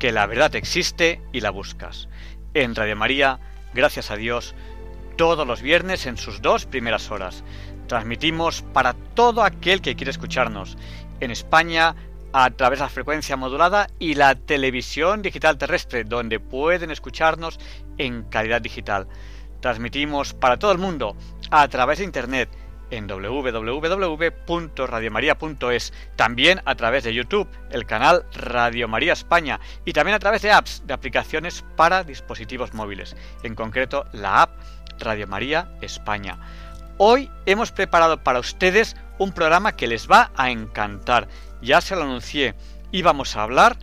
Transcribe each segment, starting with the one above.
que la verdad existe y la buscas. En Radio María, gracias a Dios, todos los viernes en sus dos primeras horas. Transmitimos para todo aquel que quiere escucharnos. En España, a través de la frecuencia modulada y la televisión digital terrestre, donde pueden escucharnos en calidad digital. Transmitimos para todo el mundo a través de Internet en www.radiomaria.es, también a través de YouTube, el canal Radio María España y también a través de apps, de aplicaciones para dispositivos móviles, en concreto la app Radio María España. Hoy hemos preparado para ustedes un programa que les va a encantar. Ya se lo anuncié, íbamos a hablar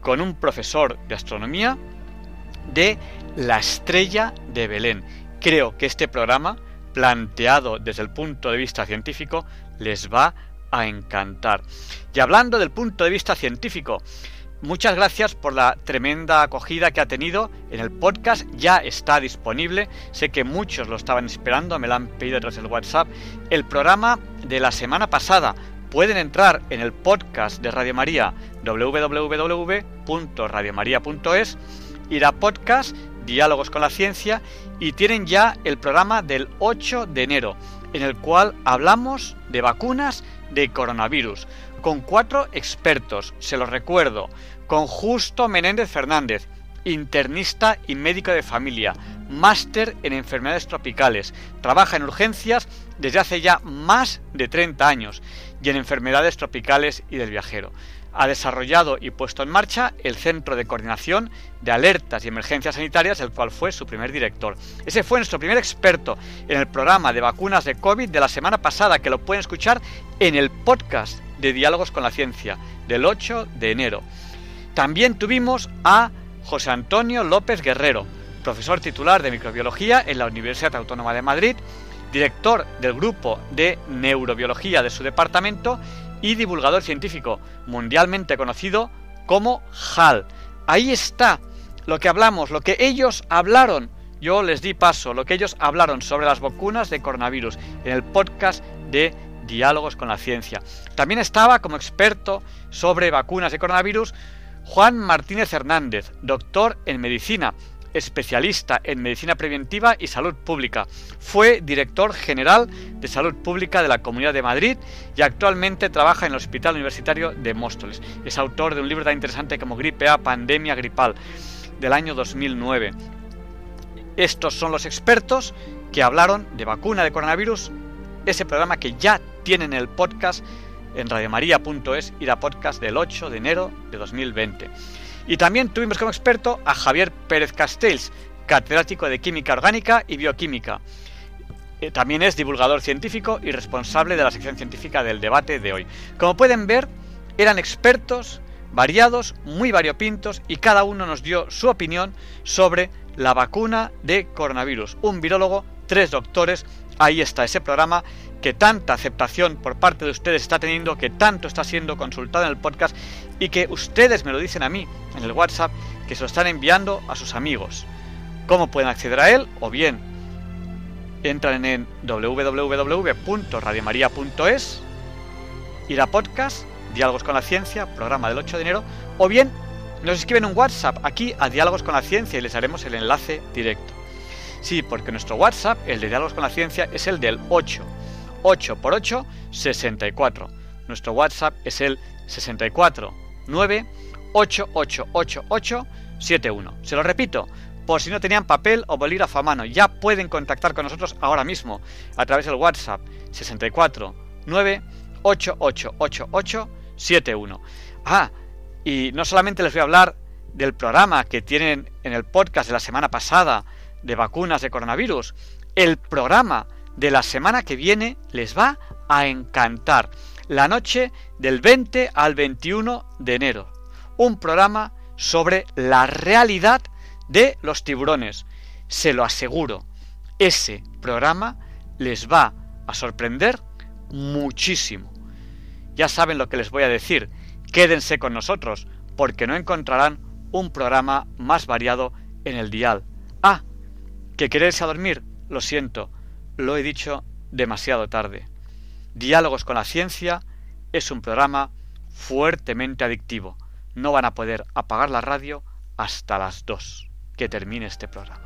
con un profesor de astronomía de la estrella de Belén. Creo que este programa planteado desde el punto de vista científico les va a encantar. Y hablando del punto de vista científico, muchas gracias por la tremenda acogida que ha tenido en el podcast. Ya está disponible. Sé que muchos lo estaban esperando, me lo han pedido tras el WhatsApp. El programa de la semana pasada. Pueden entrar en el podcast de Radio María www.radiomaria.es ir a podcast Diálogos con la Ciencia y tienen ya el programa del 8 de enero, en el cual hablamos de vacunas de coronavirus, con cuatro expertos, se los recuerdo, con Justo Menéndez Fernández, internista y médico de familia, máster en enfermedades tropicales, trabaja en urgencias desde hace ya más de 30 años y en enfermedades tropicales y del viajero ha desarrollado y puesto en marcha el Centro de Coordinación de Alertas y Emergencias Sanitarias, el cual fue su primer director. Ese fue nuestro primer experto en el programa de vacunas de COVID de la semana pasada, que lo pueden escuchar en el podcast de Diálogos con la Ciencia del 8 de enero. También tuvimos a José Antonio López Guerrero, profesor titular de microbiología en la Universidad Autónoma de Madrid, director del grupo de neurobiología de su departamento y divulgador científico mundialmente conocido como HAL. Ahí está lo que hablamos, lo que ellos hablaron. Yo les di paso, lo que ellos hablaron sobre las vacunas de coronavirus en el podcast de Diálogos con la Ciencia. También estaba como experto sobre vacunas de coronavirus Juan Martínez Hernández, doctor en medicina, especialista en medicina preventiva y salud pública. Fue director general de salud pública de la Comunidad de Madrid y actualmente trabaja en el Hospital Universitario de Móstoles. Es autor de un libro tan interesante como Gripe A, Pandemia Gripal, del año 2009. Estos son los expertos que hablaron de vacuna de coronavirus, ese programa que ya tienen el podcast en radiomaria.es y la podcast del 8 de enero de 2020. Y también tuvimos como experto a Javier Pérez Castells, catedrático de Química Orgánica y Bioquímica. Eh, también es divulgador científico y responsable de la sección científica del debate de hoy. Como pueden ver, eran expertos variados, muy variopintos, y cada uno nos dio su opinión sobre la vacuna de coronavirus. Un virólogo, tres doctores, ahí está ese programa que tanta aceptación por parte de ustedes está teniendo, que tanto está siendo consultado en el podcast y que ustedes me lo dicen a mí en el WhatsApp, que se lo están enviando a sus amigos. ¿Cómo pueden acceder a él? O bien entran en www.radiomaria.es, ir a podcast, Diálogos con la Ciencia, programa del 8 de enero, o bien nos escriben un WhatsApp aquí a Diálogos con la Ciencia y les haremos el enlace directo. Sí, porque nuestro WhatsApp, el de Diálogos con la Ciencia, es el del 8 8 por 8, 64. Nuestro WhatsApp es el 64 9 8888 71. Se lo repito, por si no tenían papel o bolígrafo a mano, ya pueden contactar con nosotros ahora mismo a través del WhatsApp 64 9 888871. Ah, y no solamente les voy a hablar del programa que tienen en el podcast de la semana pasada de vacunas de coronavirus, el programa de la semana que viene les va a encantar. La noche del 20 al 21 de enero. Un programa sobre la realidad de los tiburones. Se lo aseguro, ese programa les va a sorprender muchísimo. Ya saben lo que les voy a decir. Quédense con nosotros, porque no encontrarán un programa más variado en el dial. Ah, que queréis a dormir, lo siento, lo he dicho demasiado tarde. Diálogos con la ciencia es un programa fuertemente adictivo. No van a poder apagar la radio hasta las dos que termine este programa.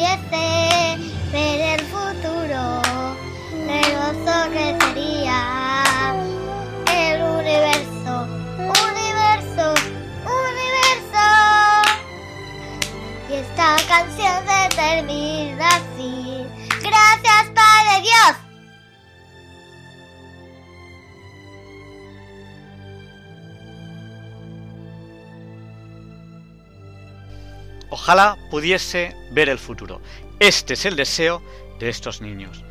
Pudiese ver el futuro. Hermoso que sería el universo, universo, universo. Y esta canción se termina así. Gracias, Padre Dios. Ojalá pudiese ver el futuro. Este es el deseo de estos niños.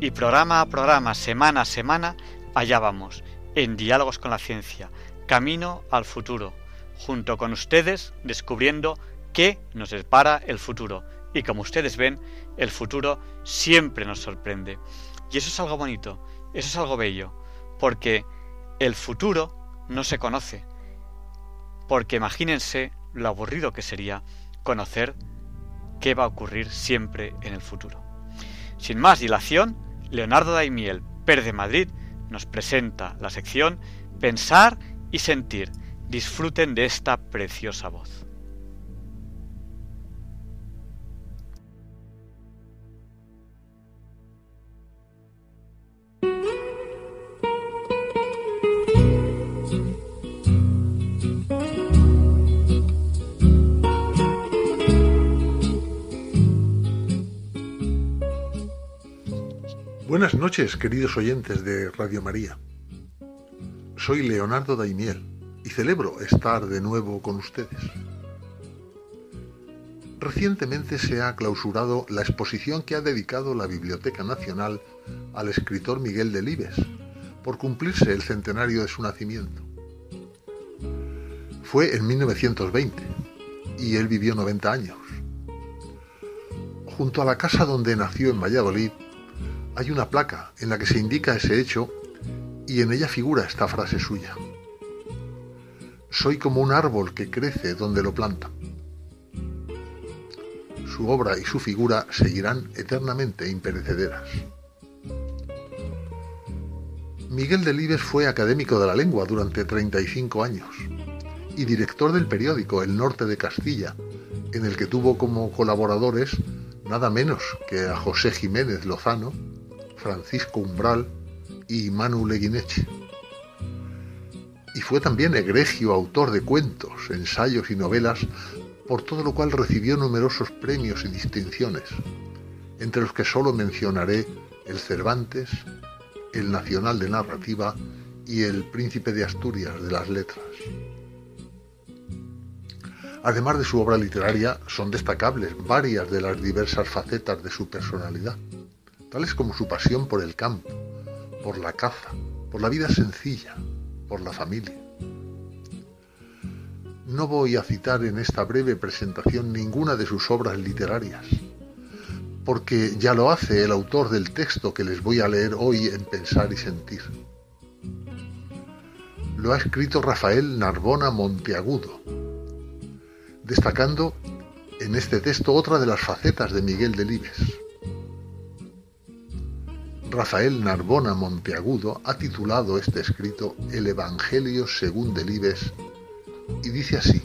Y programa a programa, semana a semana, allá vamos, en diálogos con la ciencia, camino al futuro, junto con ustedes descubriendo qué nos depara el futuro. Y como ustedes ven, el futuro siempre nos sorprende. Y eso es algo bonito, eso es algo bello, porque el futuro no se conoce. Porque imagínense lo aburrido que sería conocer qué va a ocurrir siempre en el futuro. Sin más dilación, Leonardo Daimiel, Per de Madrid, nos presenta la sección Pensar y Sentir. Disfruten de esta preciosa voz. Buenas noches, queridos oyentes de Radio María. Soy Leonardo Daimiel y celebro estar de nuevo con ustedes. Recientemente se ha clausurado la exposición que ha dedicado la Biblioteca Nacional al escritor Miguel Delibes, por cumplirse el centenario de su nacimiento. Fue en 1920 y él vivió 90 años. Junto a la casa donde nació en Valladolid hay una placa en la que se indica ese hecho y en ella figura esta frase suya. Soy como un árbol que crece donde lo planta. Su obra y su figura seguirán eternamente imperecederas. Miguel Delibes fue académico de la lengua durante 35 años y director del periódico El Norte de Castilla, en el que tuvo como colaboradores nada menos que a José Jiménez Lozano, Francisco Umbral y Manu Leguineche. Y fue también egregio autor de cuentos, ensayos y novelas, por todo lo cual recibió numerosos premios y distinciones, entre los que solo mencionaré el Cervantes, el nacional de narrativa y el príncipe de Asturias de las letras. Además de su obra literaria, son destacables varias de las diversas facetas de su personalidad, tales como su pasión por el campo, por la caza, por la vida sencilla, por la familia. No voy a citar en esta breve presentación ninguna de sus obras literarias, porque ya lo hace el autor del texto que les voy a leer hoy en Pensar y Sentir. Lo ha escrito Rafael Narbona Monteagudo, destacando en este texto otra de las facetas de Miguel Delibes. Rafael Narbona Monteagudo ha titulado este escrito El Evangelio según Delibes y dice así.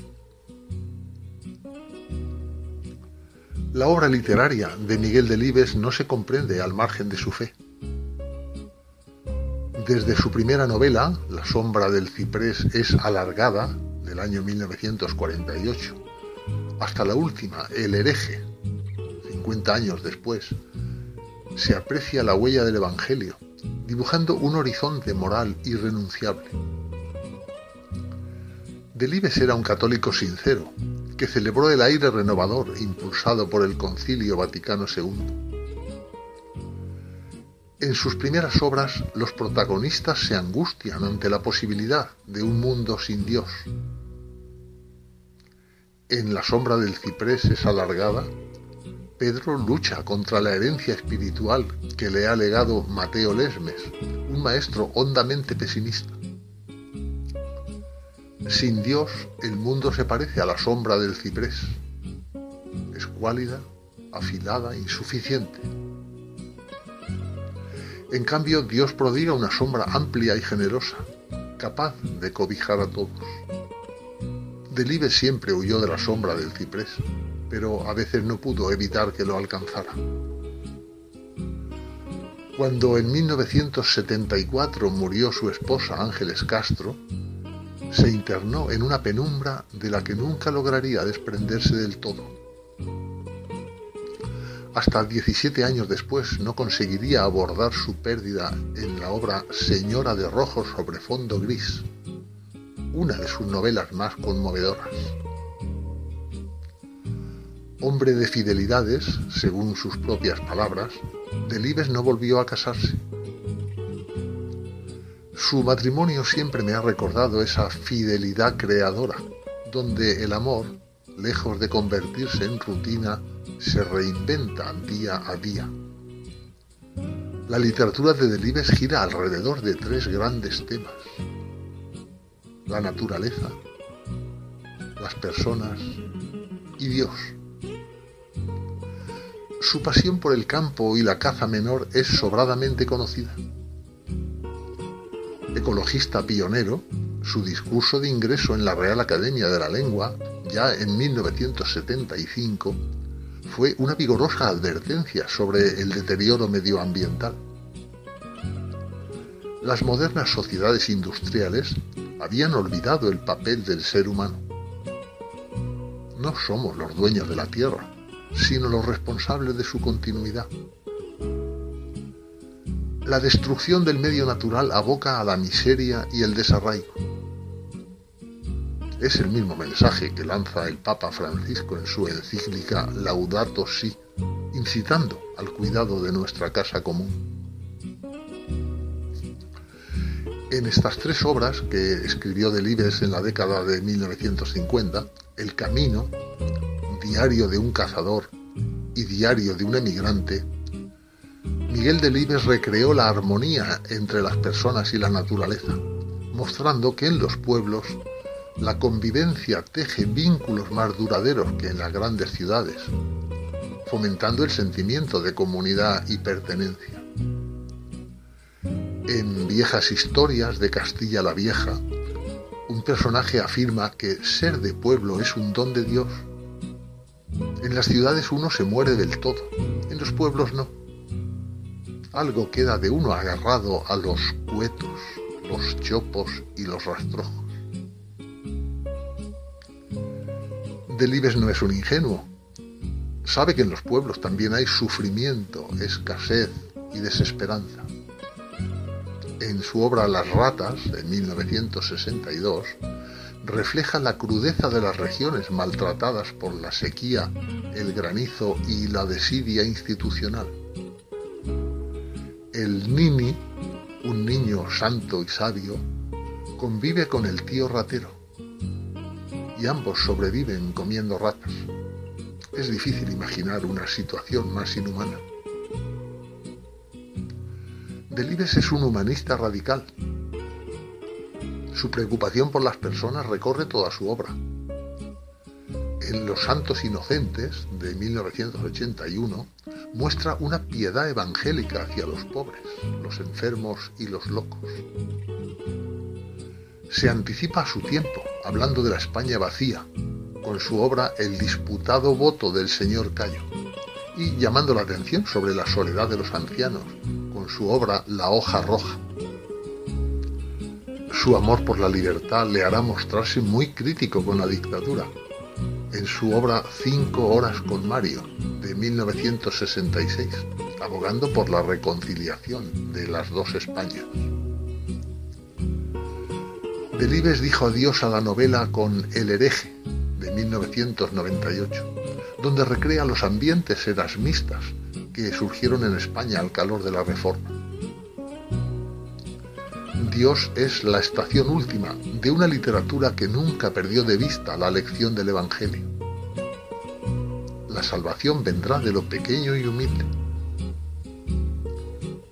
La obra literaria de Miguel Delibes no se comprende al margen de su fe. Desde su primera novela, La sombra del ciprés es alargada, del año 1948, hasta la última, El hereje, 50 años después, se aprecia la huella del Evangelio, dibujando un horizonte moral irrenunciable. Delibes era un católico sincero, que celebró el aire renovador impulsado por el Concilio Vaticano II. En sus primeras obras, los protagonistas se angustian ante la posibilidad de un mundo sin Dios, en la sombra del ciprés es alargada, Pedro lucha contra la herencia espiritual que le ha legado Mateo Lesmes, un maestro hondamente pesimista. Sin Dios, el mundo se parece a la sombra del ciprés. Es cuálida, afilada, insuficiente. En cambio, Dios prodiga una sombra amplia y generosa, capaz de cobijar a todos. Delibes siempre huyó de la sombra del ciprés, pero a veces no pudo evitar que lo alcanzara. Cuando en 1974 murió su esposa Ángeles Castro, se internó en una penumbra de la que nunca lograría desprenderse del todo. Hasta 17 años después no conseguiría abordar su pérdida en la obra Señora de Rojo sobre fondo gris, una de sus novelas más conmovedoras. Hombre de fidelidades, según sus propias palabras, Delibes no volvió a casarse. Su matrimonio siempre me ha recordado esa fidelidad creadora, donde el amor, lejos de convertirse en rutina, se reinventa día a día. La literatura de Delibes gira alrededor de tres grandes temas la naturaleza, las personas y Dios. Su pasión por el campo y la caza menor es sobradamente conocida. Ecologista pionero, su discurso de ingreso en la Real Academia de la Lengua, ya en 1975, fue una vigorosa advertencia sobre el deterioro medioambiental. Las modernas sociedades industriales habían olvidado el papel del ser humano. No somos los dueños de la Tierra, sino los responsables de su continuidad. La destrucción del medio natural aboca a la miseria y el desarraigo. Es el mismo mensaje que lanza el Papa Francisco en su encíclica Laudato Si, incitando al cuidado de nuestra casa común. En estas tres obras que escribió Delibes en la década de 1950, El Camino, Diario de un cazador y Diario de un emigrante, Miguel Delibes recreó la armonía entre las personas y la naturaleza, mostrando que en los pueblos la convivencia teje vínculos más duraderos que en las grandes ciudades, fomentando el sentimiento de comunidad y pertenencia. En Viejas Historias de Castilla la Vieja, un personaje afirma que ser de pueblo es un don de Dios. En las ciudades uno se muere del todo, en los pueblos no. Algo queda de uno agarrado a los cuetos, los chopos y los rastrojos. Delibes no es un ingenuo. Sabe que en los pueblos también hay sufrimiento, escasez y desesperanza en su obra Las ratas, de 1962, refleja la crudeza de las regiones maltratadas por la sequía, el granizo y la desidia institucional. El Nini, un niño santo y sabio, convive con el tío ratero y ambos sobreviven comiendo ratas. Es difícil imaginar una situación más inhumana. Delibes es un humanista radical. Su preocupación por las personas recorre toda su obra. En Los Santos Inocentes, de 1981, muestra una piedad evangélica hacia los pobres, los enfermos y los locos. Se anticipa a su tiempo, hablando de la España vacía, con su obra El disputado voto del señor Cayo, y llamando la atención sobre la soledad de los ancianos, con su obra La hoja roja. Su amor por la libertad le hará mostrarse muy crítico con la dictadura, en su obra Cinco horas con Mario, de 1966, abogando por la reconciliación de las dos Españas. Delibes dijo adiós a la novela con El hereje, de 1998, donde recrea los ambientes erasmistas que surgieron en España al calor de la Reforma. Dios es la estación última de una literatura que nunca perdió de vista la lección del Evangelio. La salvación vendrá de lo pequeño y humilde.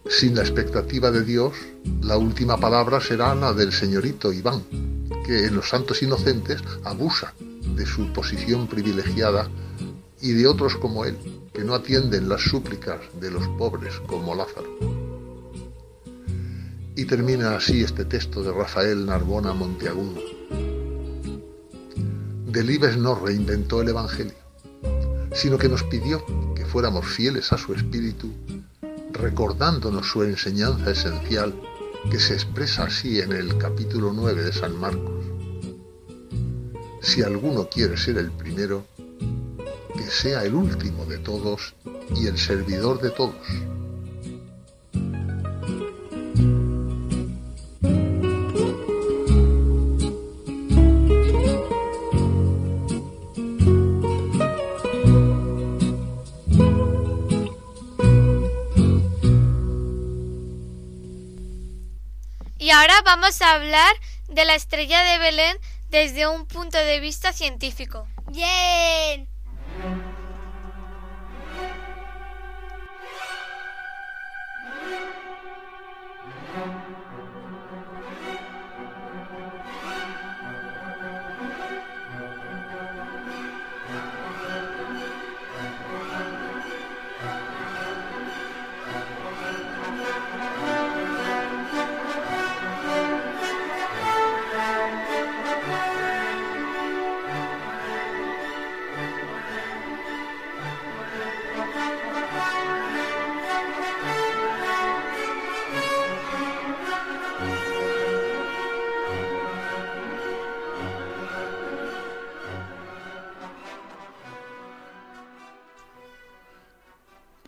Sin la expectativa de Dios, la última palabra será la del señorito Iván, que en los santos inocentes abusa de su posición privilegiada y de otros como él, que no atienden las súplicas de los pobres como Lázaro. Y termina así este texto de Rafael Narbona Monteagudo. Delibes no reinventó el Evangelio, sino que nos pidió que fuéramos fieles a su espíritu, recordándonos su enseñanza esencial que se expresa así en el capítulo 9 de San Marcos. Si alguno quiere ser el primero, que sea el último de todos y el servidor de todos. Ahora vamos a hablar de la estrella de Belén desde un punto de vista científico. Bien.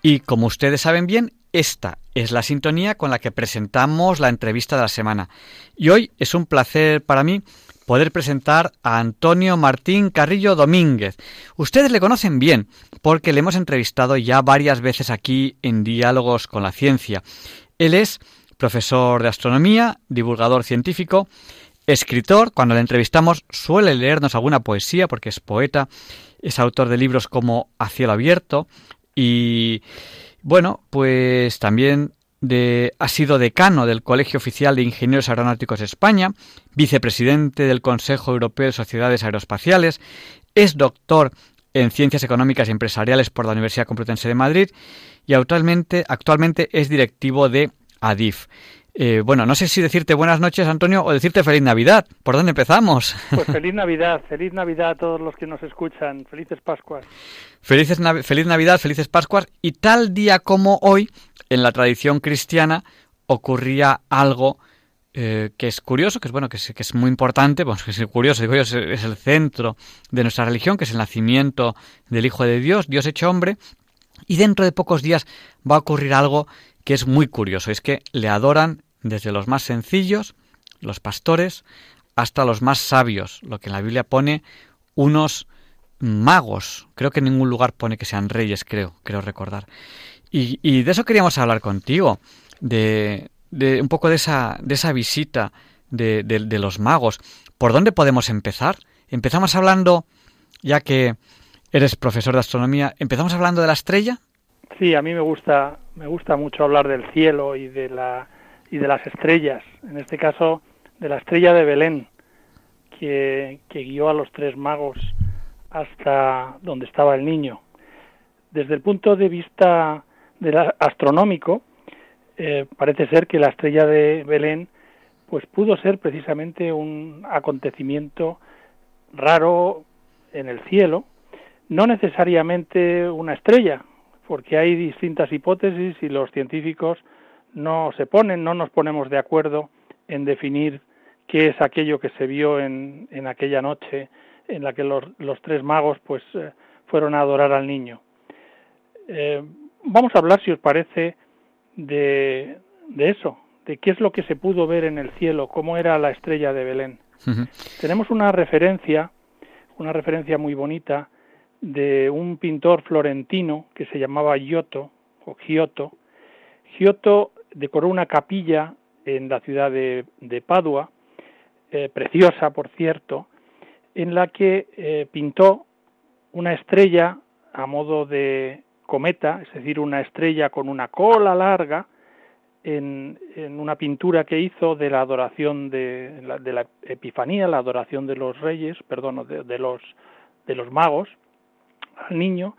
Y como ustedes saben bien, esta es la sintonía con la que presentamos la entrevista de la semana. Y hoy es un placer para mí poder presentar a Antonio Martín Carrillo Domínguez. Ustedes le conocen bien porque le hemos entrevistado ya varias veces aquí en Diálogos con la Ciencia. Él es profesor de astronomía, divulgador científico, escritor. Cuando le entrevistamos suele leernos alguna poesía porque es poeta. Es autor de libros como A cielo abierto, y bueno, pues también de, ha sido decano del Colegio Oficial de Ingenieros Aeronáuticos de España, vicepresidente del Consejo Europeo de Sociedades Aeroespaciales, es doctor en Ciencias Económicas y Empresariales por la Universidad Complutense de Madrid y actualmente, actualmente es directivo de ADIF. Eh, bueno, no sé si decirte buenas noches, Antonio, o decirte feliz Navidad. ¿Por dónde empezamos? Pues feliz Navidad, feliz Navidad a todos los que nos escuchan. Felices Pascuas. Felices feliz Navidad, felices Pascuas. Y tal día como hoy, en la tradición cristiana, ocurría algo eh, que es curioso, que es bueno, que es, que es muy importante, pues que es curioso, digo yo, es, es el centro de nuestra religión, que es el nacimiento del Hijo de Dios, Dios hecho hombre. Y dentro de pocos días va a ocurrir algo que es muy curioso, es que le adoran desde los más sencillos, los pastores, hasta los más sabios, lo que en la Biblia pone unos magos. Creo que en ningún lugar pone que sean reyes, creo, creo recordar. Y, de eso queríamos hablar contigo, de, de, un poco de esa, de esa visita de, de, los magos. ¿Por dónde podemos empezar? Empezamos hablando, ya que eres profesor de astronomía, empezamos hablando de la estrella. Sí, a mí me gusta, me gusta mucho hablar del cielo y de la y de las estrellas. En este caso, de la estrella de Belén, que, guió a los tres magos hasta donde estaba el niño. Desde el punto de vista astronómico, eh, parece ser que la estrella de Belén pues pudo ser precisamente un acontecimiento raro en el cielo, no necesariamente una estrella, porque hay distintas hipótesis y los científicos no se ponen, no nos ponemos de acuerdo en definir qué es aquello que se vio en, en aquella noche en la que los, los tres magos pues eh, fueron a adorar al niño. Eh, vamos a hablar, si os parece, de, de eso, de qué es lo que se pudo ver en el cielo, cómo era la estrella de Belén. Tenemos una referencia, una referencia muy bonita de un pintor florentino que se llamaba Giotto o Giotto. Giotto decoró una capilla en la ciudad de, de Padua, eh, preciosa por cierto, en la que eh, pintó una estrella a modo de cometa, es decir, una estrella con una cola larga, en, una pintura que hizo de la adoración de la, de la Epifanía, la adoración de los reyes, perdón, de, los de los magos al niño,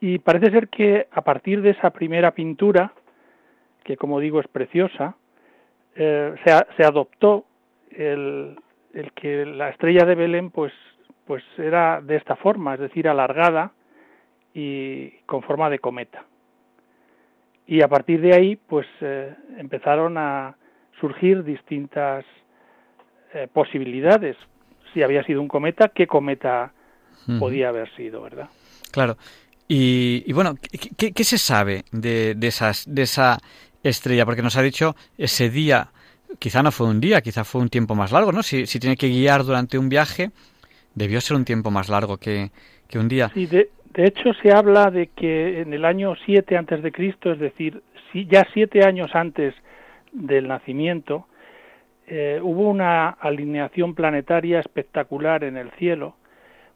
y parece ser que a partir de esa primera pintura, que como digo es preciosa, eh, se, se adoptó el, el que la estrella de Belén pues pues era de esta forma, es decir, alargada y con forma de cometa. Y a partir de ahí pues eh, empezaron a surgir distintas eh, posibilidades. Si había sido un cometa, qué cometa podía haber sido, ¿verdad? Claro. Y, bueno, ¿qué, ¿qué, se sabe de, de, esas, de esa estrella? Porque nos ha dicho ese día quizá no fue un día, quizá fue un tiempo más largo, ¿no? Si, si tiene que guiar durante un viaje, debió ser un tiempo más largo que, un día. Sí, de, hecho se habla de que en el año 7 antes de Cristo, es decir, ya siete años antes del nacimiento, eh, hubo una alineación planetaria espectacular en el cielo.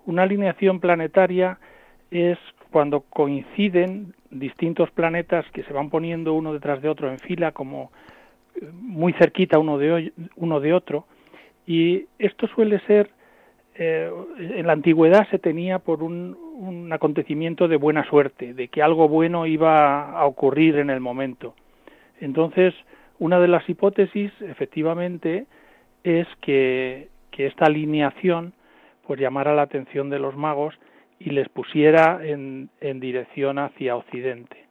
Una alineación planetaria es cuando coinciden distintos planetas que se van poniendo uno detrás de otro en fila como muy cerquita uno de, uno de otro y esto suele ser eh, en la antigüedad se tenía por un, un, acontecimiento de buena suerte, de que algo bueno iba a ocurrir en el momento. Entonces, una de las hipótesis, efectivamente, es que, que esta alineación pues llamara la atención de los magos y les pusiera en, en dirección hacia Occidente.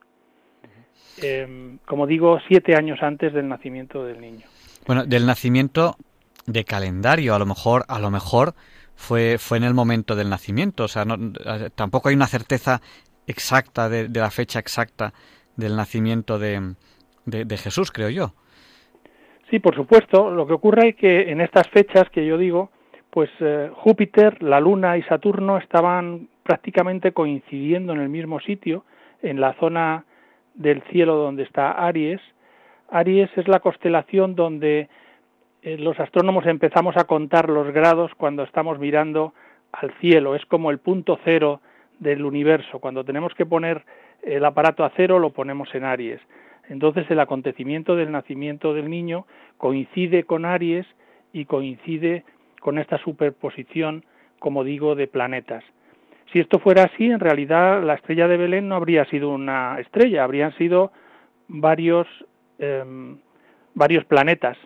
Em, como digo, siete años antes del nacimiento del niño. Bueno, del nacimiento de calendario, a lo mejor, a lo mejor fue, fue en el momento del nacimiento, o sea, no, tampoco hay una certeza exacta de, la fecha exacta del nacimiento de, de, Jesús, creo yo. Sí, por supuesto. Lo que ocurre es que en estas fechas que yo digo, pues eh, Júpiter, la Luna y Saturno estaban prácticamente coincidiendo en el mismo sitio, en la zona del cielo donde está Aries. Aries es la constelación donde eh, los astrónomos empezamos a contar los grados cuando estamos mirando al cielo. Es como el punto cero del universo. Cuando tenemos que poner el aparato a cero, lo ponemos en Aries. Entonces el acontecimiento del nacimiento del niño coincide con Aries y coincide con esta superposición, como digo, de planetas. Si esto fuera así, en realidad la estrella de Belén no habría sido una estrella, habrían sido varios, em, varios planetas,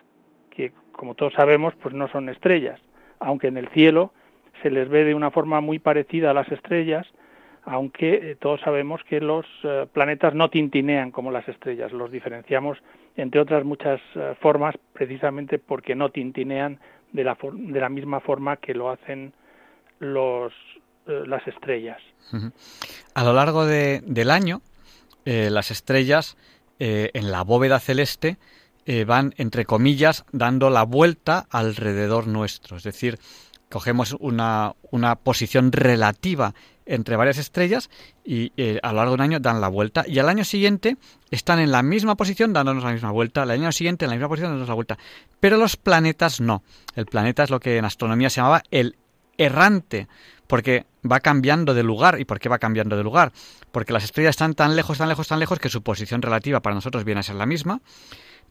que como todos sabemos, pues no son estrellas, aunque en el cielo se les ve de una forma muy parecida a las estrellas, aunque eh, todos sabemos que los eh, planetas no tintinean como las estrellas, los diferenciamos entre otras muchas eh, formas precisamente porque no tintinean de la, de la misma forma que lo hacen los, eh, las estrellas. A lo largo de, del año, eh, las estrellas eh, en la bóveda celeste van, entre comillas, dando la vuelta alrededor nuestro. Es decir, cogemos una, una posición relativa entre varias estrellas y a lo largo de un año dan la vuelta y al año siguiente están en la misma posición dándonos la misma vuelta, al año siguiente en la misma posición dándonos la vuelta. Pero los planetas no. El planeta es lo que en astronomía se llamaba el errante, porque va cambiando de lugar. ¿Y por qué va cambiando de lugar? Porque las estrellas están tan lejos, tan lejos, tan lejos que su posición relativa para nosotros viene a ser la misma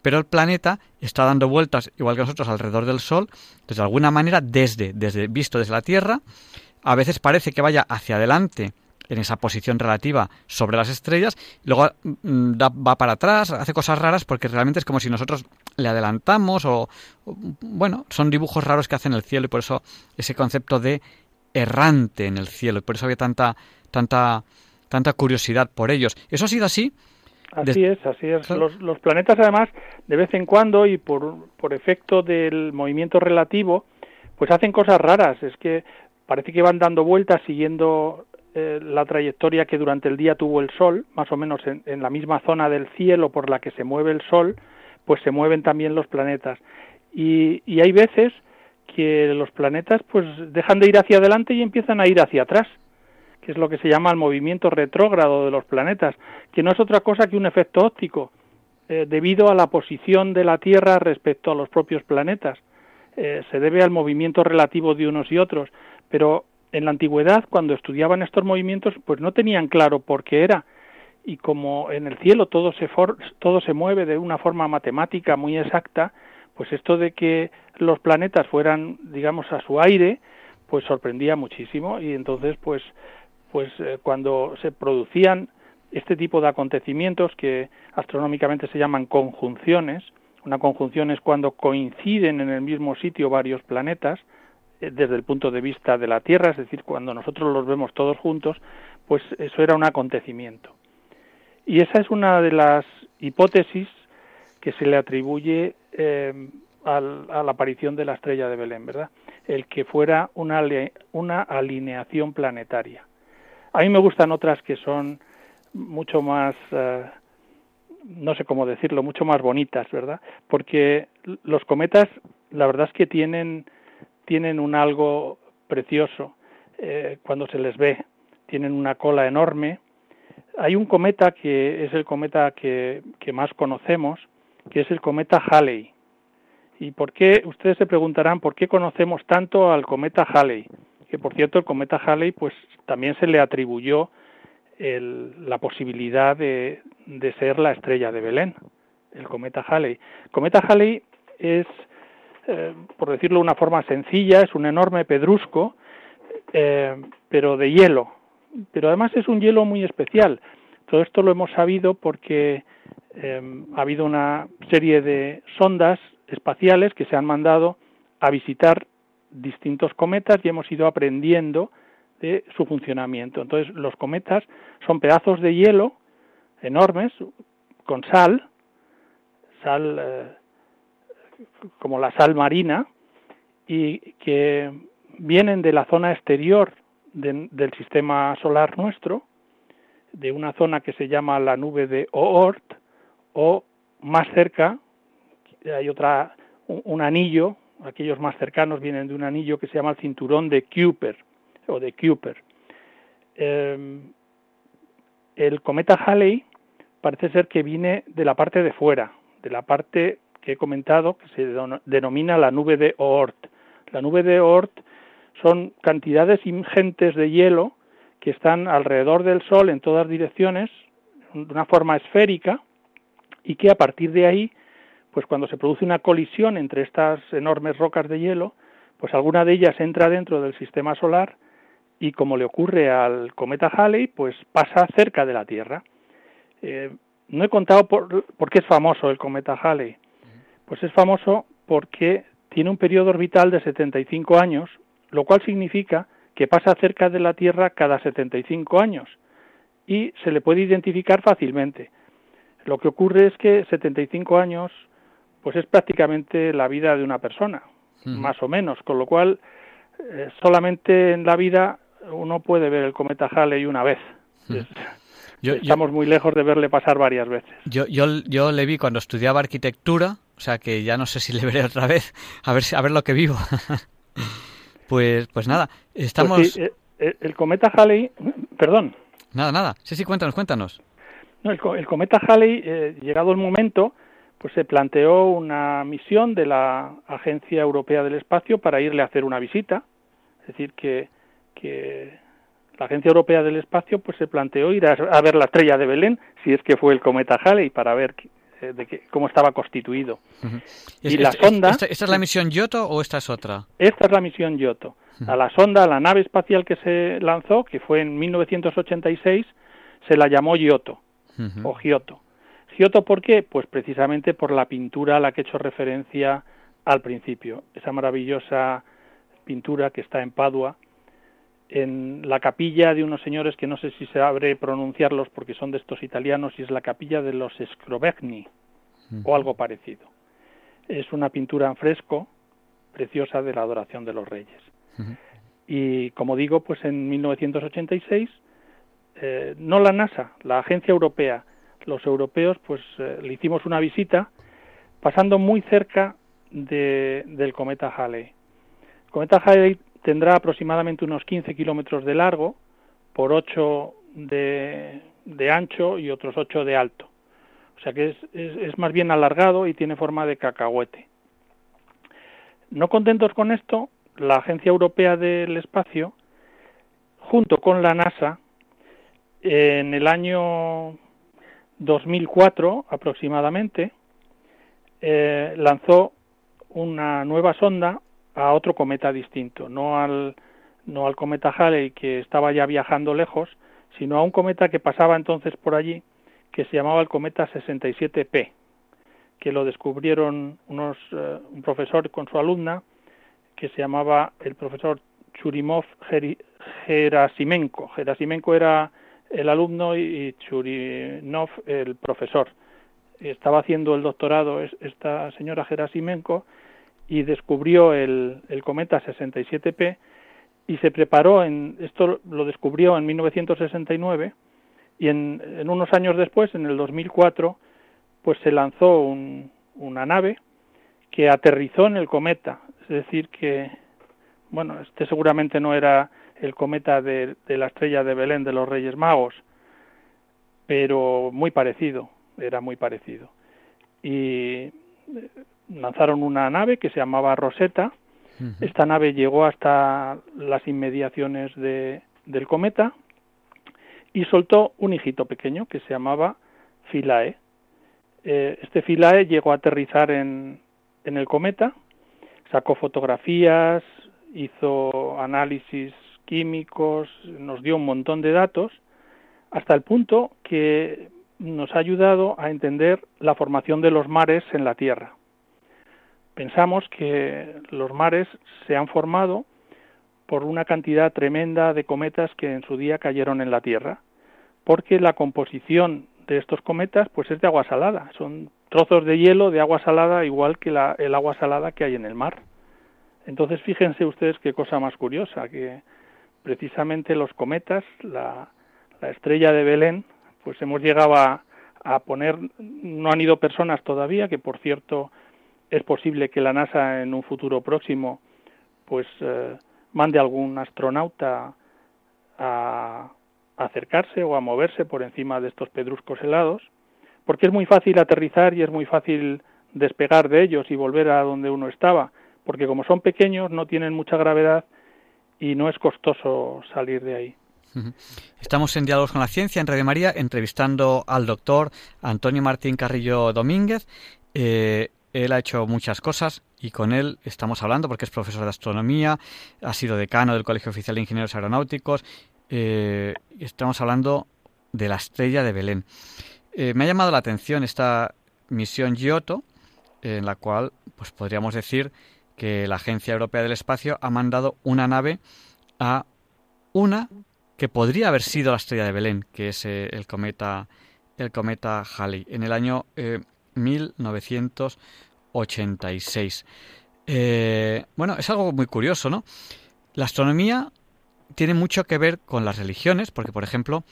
pero el planeta está dando vueltas igual que nosotros alrededor del Sol, entonces de alguna manera desde, desde visto desde la Tierra, a veces parece que vaya hacia adelante en esa posición relativa sobre las estrellas, luego mm, va para atrás, hace cosas raras porque realmente es como si nosotros le adelantamos o, bueno, son dibujos raros que hacen el cielo y por eso ese concepto de errante en el cielo y por eso había tanta tanta tanta curiosidad por ellos. Eso ha sido así Así es, así es. Los, los, planetas, además, de vez en cuando y por, por efecto del movimiento relativo, pues hacen cosas raras. Es que parece que van dando vueltas siguiendo eh, la trayectoria que durante el día tuvo el Sol, más o menos en, en, la misma zona del cielo por la que se mueve el Sol, pues se mueven también los planetas. Y, y hay veces que los planetas pues dejan de ir hacia adelante y empiezan a ir hacia atrás que es lo que se llama el movimiento retrógrado de los planetas, que no es otra cosa que un efecto óptico, eh, debido a la posición de la Tierra respecto a los propios planetas. Eh, se debe al movimiento relativo de unos y otros, pero en la antigüedad, cuando estudiaban estos movimientos, pues no tenían claro por qué era. Y como en el cielo todo se, todo se mueve de una forma matemática muy exacta, pues esto de que los planetas fueran, digamos, a su aire, pues sorprendía muchísimo y entonces pues pues eh, cuando se producían este tipo de acontecimientos que astronómicamente se llaman conjunciones, una conjunción es cuando coinciden en el mismo sitio varios planetas eh, desde el punto de vista de la Tierra, es decir, cuando nosotros los vemos todos juntos, pues eso era un acontecimiento. Y esa es una de las hipótesis que se le atribuye eh, a la aparición de la estrella de Belén, ¿verdad? El que fuera una, una alineación planetaria. A mí me gustan otras que son mucho más, eh, no sé cómo decirlo, mucho más bonitas, ¿verdad? Porque los cometas, la verdad es que tienen, tienen un algo precioso eh, cuando se les ve. Tienen una cola enorme. Hay un cometa que es el cometa que, que más conocemos, que es el cometa Halley. ¿Y por qué? Ustedes se preguntarán por qué conocemos tanto al cometa Halley que por cierto el cometa Halley pues también se le atribuyó la posibilidad de, ser la estrella de Belén, el cometa Halley. El cometa Halley es, eh, por decirlo de una forma sencilla, es un enorme pedrusco, eh, pero de hielo. Pero además es un hielo muy especial. Todo esto lo hemos sabido porque eh, ha habido una serie de sondas espaciales que se han mandado a visitar distintos cometas y hemos ido aprendiendo de su funcionamiento. Entonces, los cometas son pedazos de hielo enormes con sal, sal eh, como la sal marina, y que vienen de la zona exterior del sistema solar nuestro, de una zona que se llama la nube de Oort, o más cerca hay otra un anillo aquellos más cercanos vienen de un anillo que se llama el cinturón de Kuiper o de Kuiper. Em, el cometa Halley parece ser que viene de la parte de fuera, de la parte que he comentado que se denomina la nube de Oort. La nube de Oort son cantidades ingentes de hielo que están alrededor del Sol en todas direcciones, de una forma esférica, y que a partir de ahí pues cuando se produce una colisión entre estas enormes rocas de hielo, pues alguna de ellas entra dentro del sistema solar y como le ocurre al cometa Halley, pues pasa cerca de la Tierra. Eh, no he contado por, por, qué es famoso el cometa Halley. Pues es famoso porque tiene un periodo orbital de 75 años, lo cual significa que pasa cerca de la Tierra cada 75 años y se le puede identificar fácilmente. Lo que ocurre es que 75 años pues es prácticamente la vida de una persona, más o menos, con lo cual eh, solamente en la vida uno puede ver el cometa Halley una vez. Estamos muy lejos de verle pasar varias veces. Yo, yo, yo le vi cuando estudiaba arquitectura, o sea que ya no sé si le veré otra vez, a ver, a ver lo que vivo. pues, pues nada, estamos... Pues sí, eh, el cometa Halley, perdón. Nada, nada, sí, sí, cuéntanos, cuéntanos. No, el, el cometa Halley, eh, llegado el momento, pues se planteó una misión de la Agencia Europea del Espacio para irle a hacer una visita, es decir, que, que la Agencia Europea del Espacio pues se planteó ir a, a, ver la estrella de Belén, si es que fue el cometa Halley, para ver eh, de qué, cómo estaba constituido. Uh -huh. ¿Y, la es, sonda... Esta, ¿Esta, es la misión Giotto o esta es otra? Esta es la misión. Uh -huh. A la sonda, a la nave espacial que se lanzó, que fue en 1986, se la llamó uh -huh. o Giotto. Giotto, ¿por qué? Pues precisamente por la pintura a la que he hecho referencia al principio. Esa maravillosa pintura que está en Padua, en la capilla de unos señores que no sé si se abre pronunciarlos porque son de estos italianos y es la capilla de los Scrovegni o algo parecido. Es una pintura en fresco preciosa de la adoración de los reyes. Y como digo, pues en 1986 eh, no la NASA, la agencia europea, los europeos, pues eh, le hicimos una visita pasando muy cerca de, del cometa Halley. El cometa Halley tendrá aproximadamente unos 15 kilómetros de largo por 8 de, de, ancho y otros 8 de alto. O sea que es, más bien alargado y tiene forma de cacahuete. No contentos con esto, la Agencia Europea del Espacio, junto con la NASA, en el año 2004 aproximadamente, eh, lanzó una nueva sonda a otro cometa distinto, no al, no al cometa Halley que estaba ya viajando lejos, sino a un cometa que pasaba entonces por allí, que se llamaba el cometa 67P, que lo descubrieron unos, uh, un profesor con su alumna, que se llamaba el profesor Churimov Gerasimenko. Gerasimenko era el alumno y Churinov el profesor. Estaba haciendo el doctorado esta señora Gerasimenko y descubrió el, el cometa 67P y se preparó en esto lo descubrió en 1969 y en, en unos años después en el 2004 pues se lanzó un, una nave que aterrizó en el cometa es decir que bueno este seguramente no era el cometa de, de la estrella de Belén de los Reyes Magos pero muy parecido era muy parecido y lanzaron una nave que se llamaba Rosetta. Uh -huh. Esta nave llegó hasta las inmediaciones de, del cometa y soltó un hijito pequeño que se llamaba Philae. Eh, este Philae llegó a aterrizar en, en el cometa, sacó fotografías, hizo análisis químicos, nos dio un montón de datos, hasta el punto que nos ha ayudado a entender la formación de los mares en la Tierra pensamos que los mares se han formado por una cantidad tremenda de cometas que en su día cayeron en la Tierra, porque la composición de estos cometas pues es de agua salada, son trozos de hielo de agua salada igual que la, el agua salada que hay en el mar. Entonces fíjense ustedes qué cosa más curiosa, que precisamente los cometas, la, la estrella de Belén, pues hemos llegado a, poner, no han ido personas todavía, que por cierto es posible que la NASA en un futuro próximo pues eh, mande algún astronauta a acercarse o a moverse por encima de estos pedruscos helados, porque es muy fácil aterrizar y es muy fácil despegar de ellos y volver a donde uno estaba, porque como son pequeños no tienen mucha gravedad y no es costoso salir de ahí. Estamos en Diálogos con la Ciencia en Radio María entrevistando al doctor Antonio Martín Carrillo Domínguez. Eh, él ha hecho muchas cosas y con él estamos hablando porque es profesor de astronomía, ha sido decano del Colegio Oficial de Ingenieros Aeronáuticos. Eh, estamos hablando de la estrella de Belén. Eh, me ha llamado la atención esta misión Giotto, en la cual pues podríamos decir que la Agencia Europea del Espacio ha mandado una nave a una que podría haber sido la estrella de Belén, que es eh, el cometa el cometa Halley en el año 1900 86. Eh, bueno, es algo muy curioso, ¿no? La astronomía tiene mucho que ver con las religiones, porque, por ejemplo,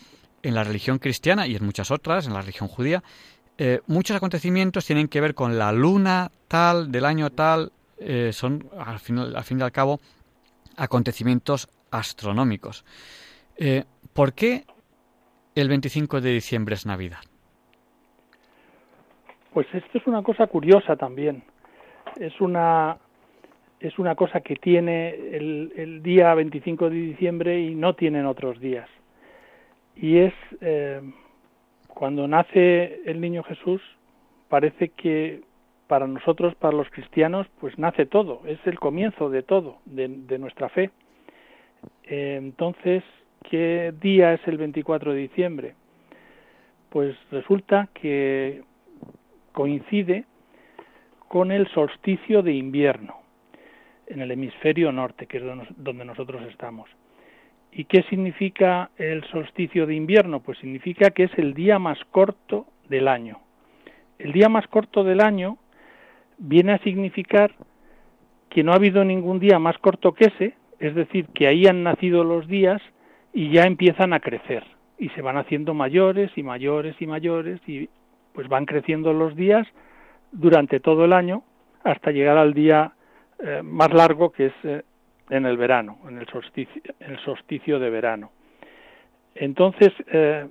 en la religión cristiana y en muchas otras, en la religión judía, eh, muchos acontecimientos tienen que ver con la luna tal, del año tal, eh, son al fin, al fin y al cabo acontecimientos astronómicos. Eh, ¿Por qué el 25 de diciembre es Navidad? Pues esto es una cosa curiosa también. Es una es una cosa que tiene el, el día 25 de diciembre y no tienen otros días. Y es eh, cuando nace el niño Jesús, parece que para nosotros, para los cristianos, pues nace todo, es el comienzo de todo, de, de nuestra fe. Eh, entonces, ¿qué día es el 24 de diciembre? Pues resulta que coincide con el solsticio de invierno en el hemisferio norte, que es donde nosotros estamos. ¿Y qué significa el solsticio de invierno? Pues significa que es el día más corto del año. El día más corto del año viene a significar que no ha habido ningún día más corto que ese, es decir, que ahí han nacido los días y ya empiezan a crecer y se van haciendo mayores y mayores y mayores y pues van creciendo los días durante todo el año hasta llegar al día eh, más largo que es eh, en el verano, en el solsticio, de verano. Entonces, eh,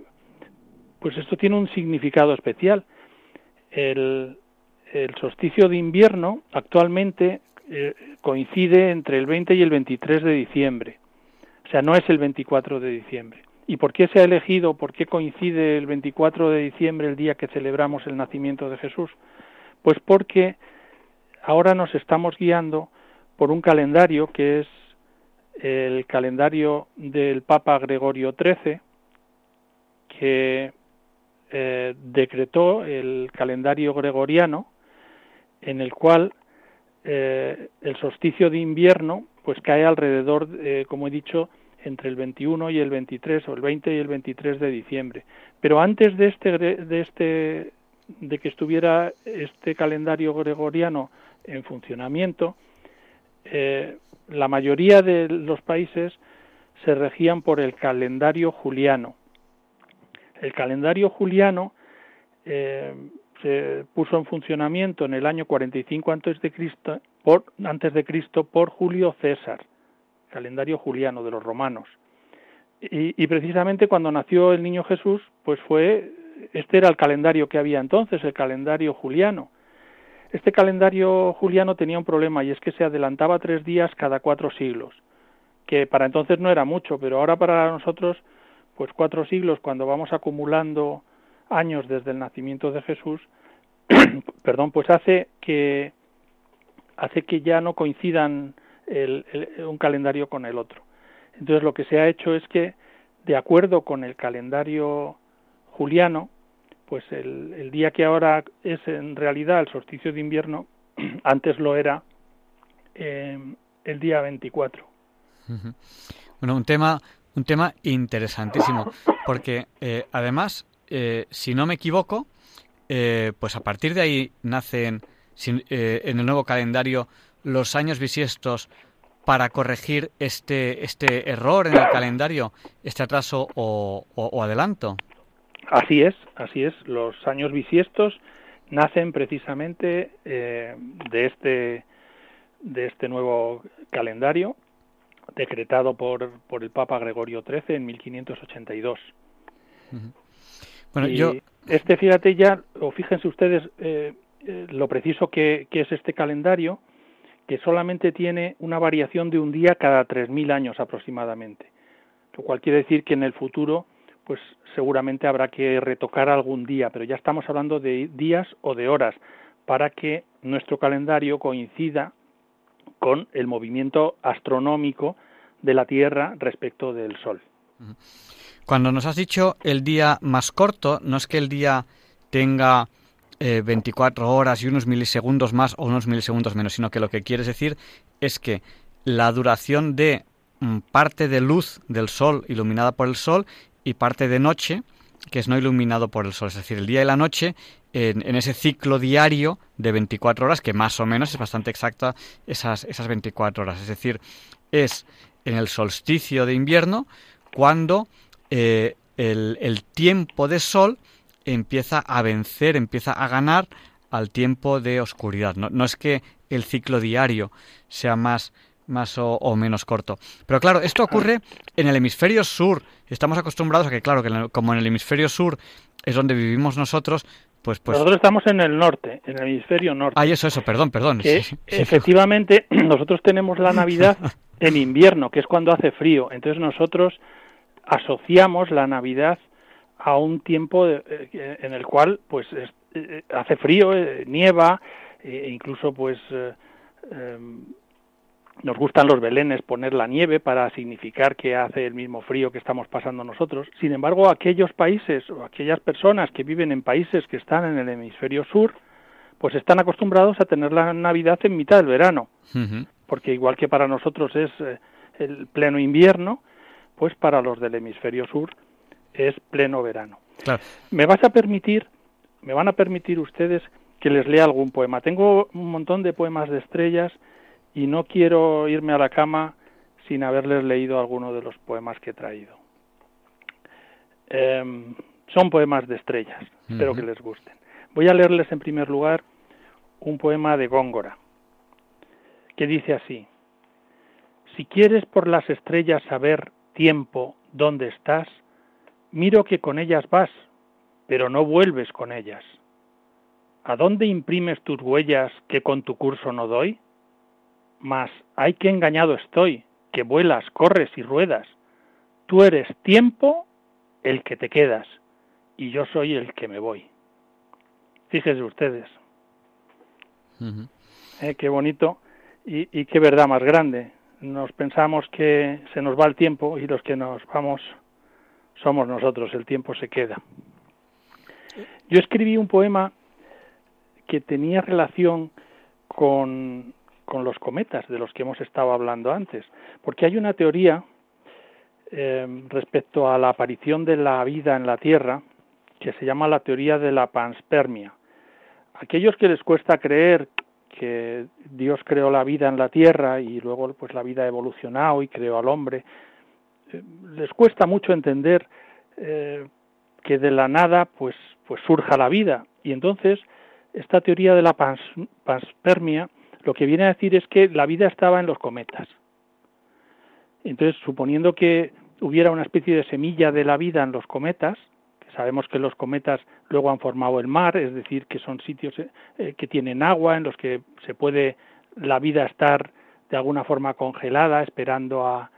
pues esto tiene un significado especial. El, el solsticio de invierno actualmente coincide entre el 20 y el 23 de diciembre. O sea, no es el 24 de diciembre. ¿Y por qué se ha elegido, por qué coincide el 24 de diciembre, el día que celebramos el nacimiento de Jesús? Pues porque ahora nos estamos guiando por un calendario que es el calendario del Papa Gregorio XIII, que eh, decretó el calendario gregoriano, en el cual eh, el solsticio de invierno pues cae alrededor, eh, como he dicho, entre el 21 y el 23 o el 20 y el 23 de diciembre. Pero antes de este de este de que estuviera este calendario gregoriano en funcionamiento, eh, la mayoría de los países se regían por el calendario juliano. El calendario juliano se puso en funcionamiento en el año 45 antes de Cristo por antes de Cristo por Julio César, calendario juliano de los romanos. Y, y, precisamente cuando nació el niño Jesús, pues fue este era el calendario que había entonces, el calendario juliano. Este calendario juliano tenía un problema y es que se adelantaba tres días cada cuatro siglos, que para entonces no era mucho, pero ahora para nosotros, pues cuatro siglos, cuando vamos acumulando años desde el nacimiento de Jesús, perdón, pues hace que hace que ya no coincidan el, el, un calendario con el otro. Entonces lo que se ha hecho es que, de acuerdo con el calendario juliano, pues el, día que ahora es en realidad el solsticio de invierno, antes lo era eh, el día 24. Bueno, un tema, un tema interesantísimo, porque eh, además, eh, si no me equivoco, eh, pues a partir de ahí nacen sin, eh, en el nuevo calendario los años bisiestos para corregir este, este error en el calendario, este atraso o, o, o adelanto. Así es, así es. Los años bisiestos nacen precisamente eh, de este de este nuevo calendario decretado por, por el Papa Gregorio XIII en 1582. Uh -huh. Bueno, y yo este fíjate ya o fíjense ustedes eh, eh, lo preciso que, que es este calendario que solamente tiene una variación de un día cada 3.000 años aproximadamente, lo cual quiere decir que en el futuro pues seguramente habrá que retocar algún día, pero ya estamos hablando de días o de horas para que nuestro calendario coincida con el movimiento astronómico de la Tierra respecto del Sol. Cuando nos has dicho el día más corto, no es que el día tenga eh, 24 horas y unos milisegundos más o unos milisegundos menos, sino que lo que quieres decir es que la duración de mm, parte de luz del Sol iluminada por el Sol y parte de noche que es no iluminado por el sol, es decir, el día y la noche en, en, ese ciclo diario de 24 horas, que más o menos es bastante exacta esas, esas 24 horas, es decir, es en el solsticio de invierno cuando eh, el, el, tiempo de sol empieza a vencer, empieza a ganar al tiempo de oscuridad. No, no es que el ciclo diario sea más, más o, menos corto. Pero claro, esto ocurre en el hemisferio sur. Estamos acostumbrados a que, claro, que como en el hemisferio sur es donde vivimos nosotros, pues, pues... Nosotros estamos en el norte, en el hemisferio norte. Ah, eso, eso, perdón, perdón. efectivamente, nosotros tenemos la Navidad en invierno, que es cuando hace frío. Entonces nosotros asociamos la Navidad a un tiempo eh, en el cual pues eh, hace frío, eh, nieva, e incluso pues em, nos gustan los belenes poner la nieve para significar que hace el mismo frío que estamos pasando nosotros. Sin embargo, aquellos países o aquellas personas que viven en países que están en el hemisferio sur, pues están acostumbrados a tener la Navidad en mitad del verano, porque igual que para nosotros es el pleno invierno, pues para los del hemisferio sur es pleno verano. Me vas a permitir, me van a permitir ustedes que les lea algún poema. Tengo un montón de poemas de estrellas y no quiero irme a la cama sin haberles leído alguno de los poemas que he traído. Em, son poemas de estrellas, espero que les gusten. Voy a leerles en primer lugar un poema de Góngora, que dice así, Si quieres por las estrellas saber tiempo dónde estás, miro que con ellas vas, pero no vuelves con ellas. ¿A dónde imprimes tus huellas que con tu curso no doy? Mas hay que engañado estoy, que vuelas, corres y ruedas. Tú eres tiempo el que te quedas, y yo soy el que me voy. Fíjense ustedes. Eh, qué bonito y, y qué verdad más grande nos pensamos que se nos va el tiempo y los que nos vamos somos nosotros, el tiempo se queda. Yo escribí un poema que tenía relación con, con los cometas de los que hemos estado hablando antes, porque hay una teoría eh, respecto a la aparición de la vida en la Tierra que se llama la teoría de la panspermia. Aquellos que les cuesta creer que Dios creó la vida en la tierra y luego pues la vida ha evolucionado y creó al hombre. Eh, les cuesta mucho entender eh, que de la nada pues pues surja la vida y entonces esta teoría de la panspermia lo que viene a decir es que la vida estaba en los cometas. Entonces, suponiendo que hubiera una especie de semilla de la vida en los cometas, Sabemos que los cometas luego han formado el mar, es decir, que son sitios eh, que tienen agua, en los que se puede la vida estar de alguna forma congelada, esperando a,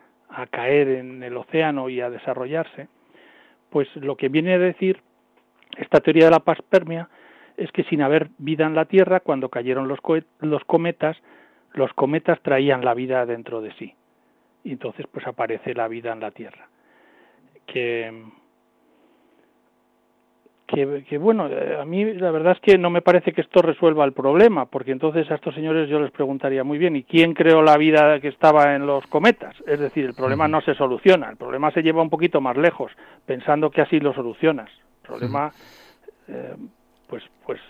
caer en el océano y a desarrollarse. Pues lo que viene a decir esta teoría de la paspermia es que sin haber vida en la Tierra, cuando cayeron los, los cometas, los cometas traían la vida dentro de sí. Y entonces pues aparece la vida en la Tierra. Que que, bueno, eh, a mí la verdad es que no me parece que esto resuelva el problema, porque entonces a estos señores yo les preguntaría muy bien, ¿y quién creó la vida que estaba en los cometas? Es decir, el problema no se soluciona, el problema se lleva un poquito más lejos, pensando que así lo solucionas. El problema, eh, pues, pues,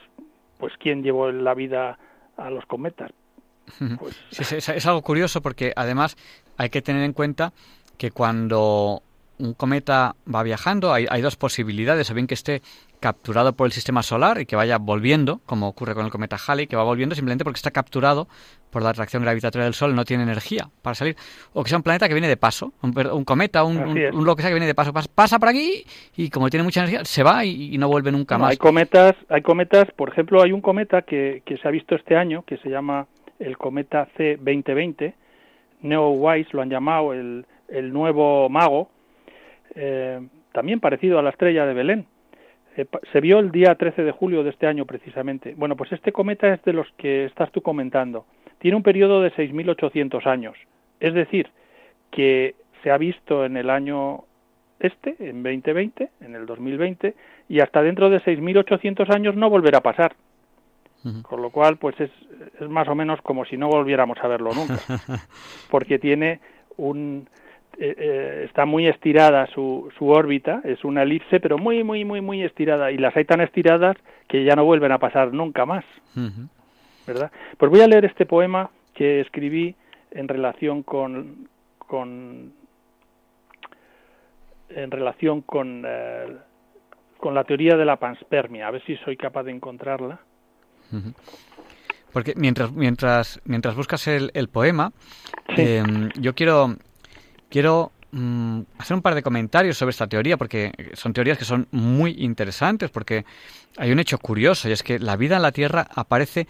pues, ¿quién llevó la vida a los cometas? Pues... es algo curioso porque además hay que tener en cuenta que cuando un cometa va viajando, hay, hay, dos posibilidades, o bien que esté capturado por el sistema solar y que vaya volviendo, como ocurre con el cometa Halley, que va volviendo simplemente porque está capturado por la atracción gravitatoria del Sol, no tiene energía para salir, o que sea un planeta que viene de paso, un, cometa, un, un, lo que sea que viene de paso, pasa, por aquí y como tiene mucha energía, se va y, no vuelve nunca más. Hay cometas, hay cometas, por ejemplo, hay un cometa que, que se ha visto este año, que se llama el cometa C2020, Neowise lo han llamado el, el nuevo mago, eh, también parecido a la estrella de Belén. Eh, se vio el día 13 de julio de este año precisamente. Bueno, pues este cometa es de los que estás tú comentando. Tiene un periodo de 6.800 años. Es decir, que se ha visto en el año este, en 2020, en el 2020, y hasta dentro de 6.800 años no volverá a pasar. Con lo cual, pues es, es más o menos como si no volviéramos a verlo nunca. Porque tiene un, eh, eh, está muy estirada su, su órbita, es una elipse, pero muy, muy, muy, muy estirada. Y las hay tan estiradas que ya no vuelven a pasar nunca más. ¿Verdad? Pues voy a leer este poema que escribí en relación con, con en relación con eh, con la teoría de la panspermia. A ver si soy capaz de encontrarla. Porque mientras, mientras, mientras buscas el, el poema, em, yo quiero, quiero mm, hacer un par de comentarios sobre esta teoría, porque son teorías que son muy interesantes, porque hay un hecho curioso, y es que la vida en la Tierra aparece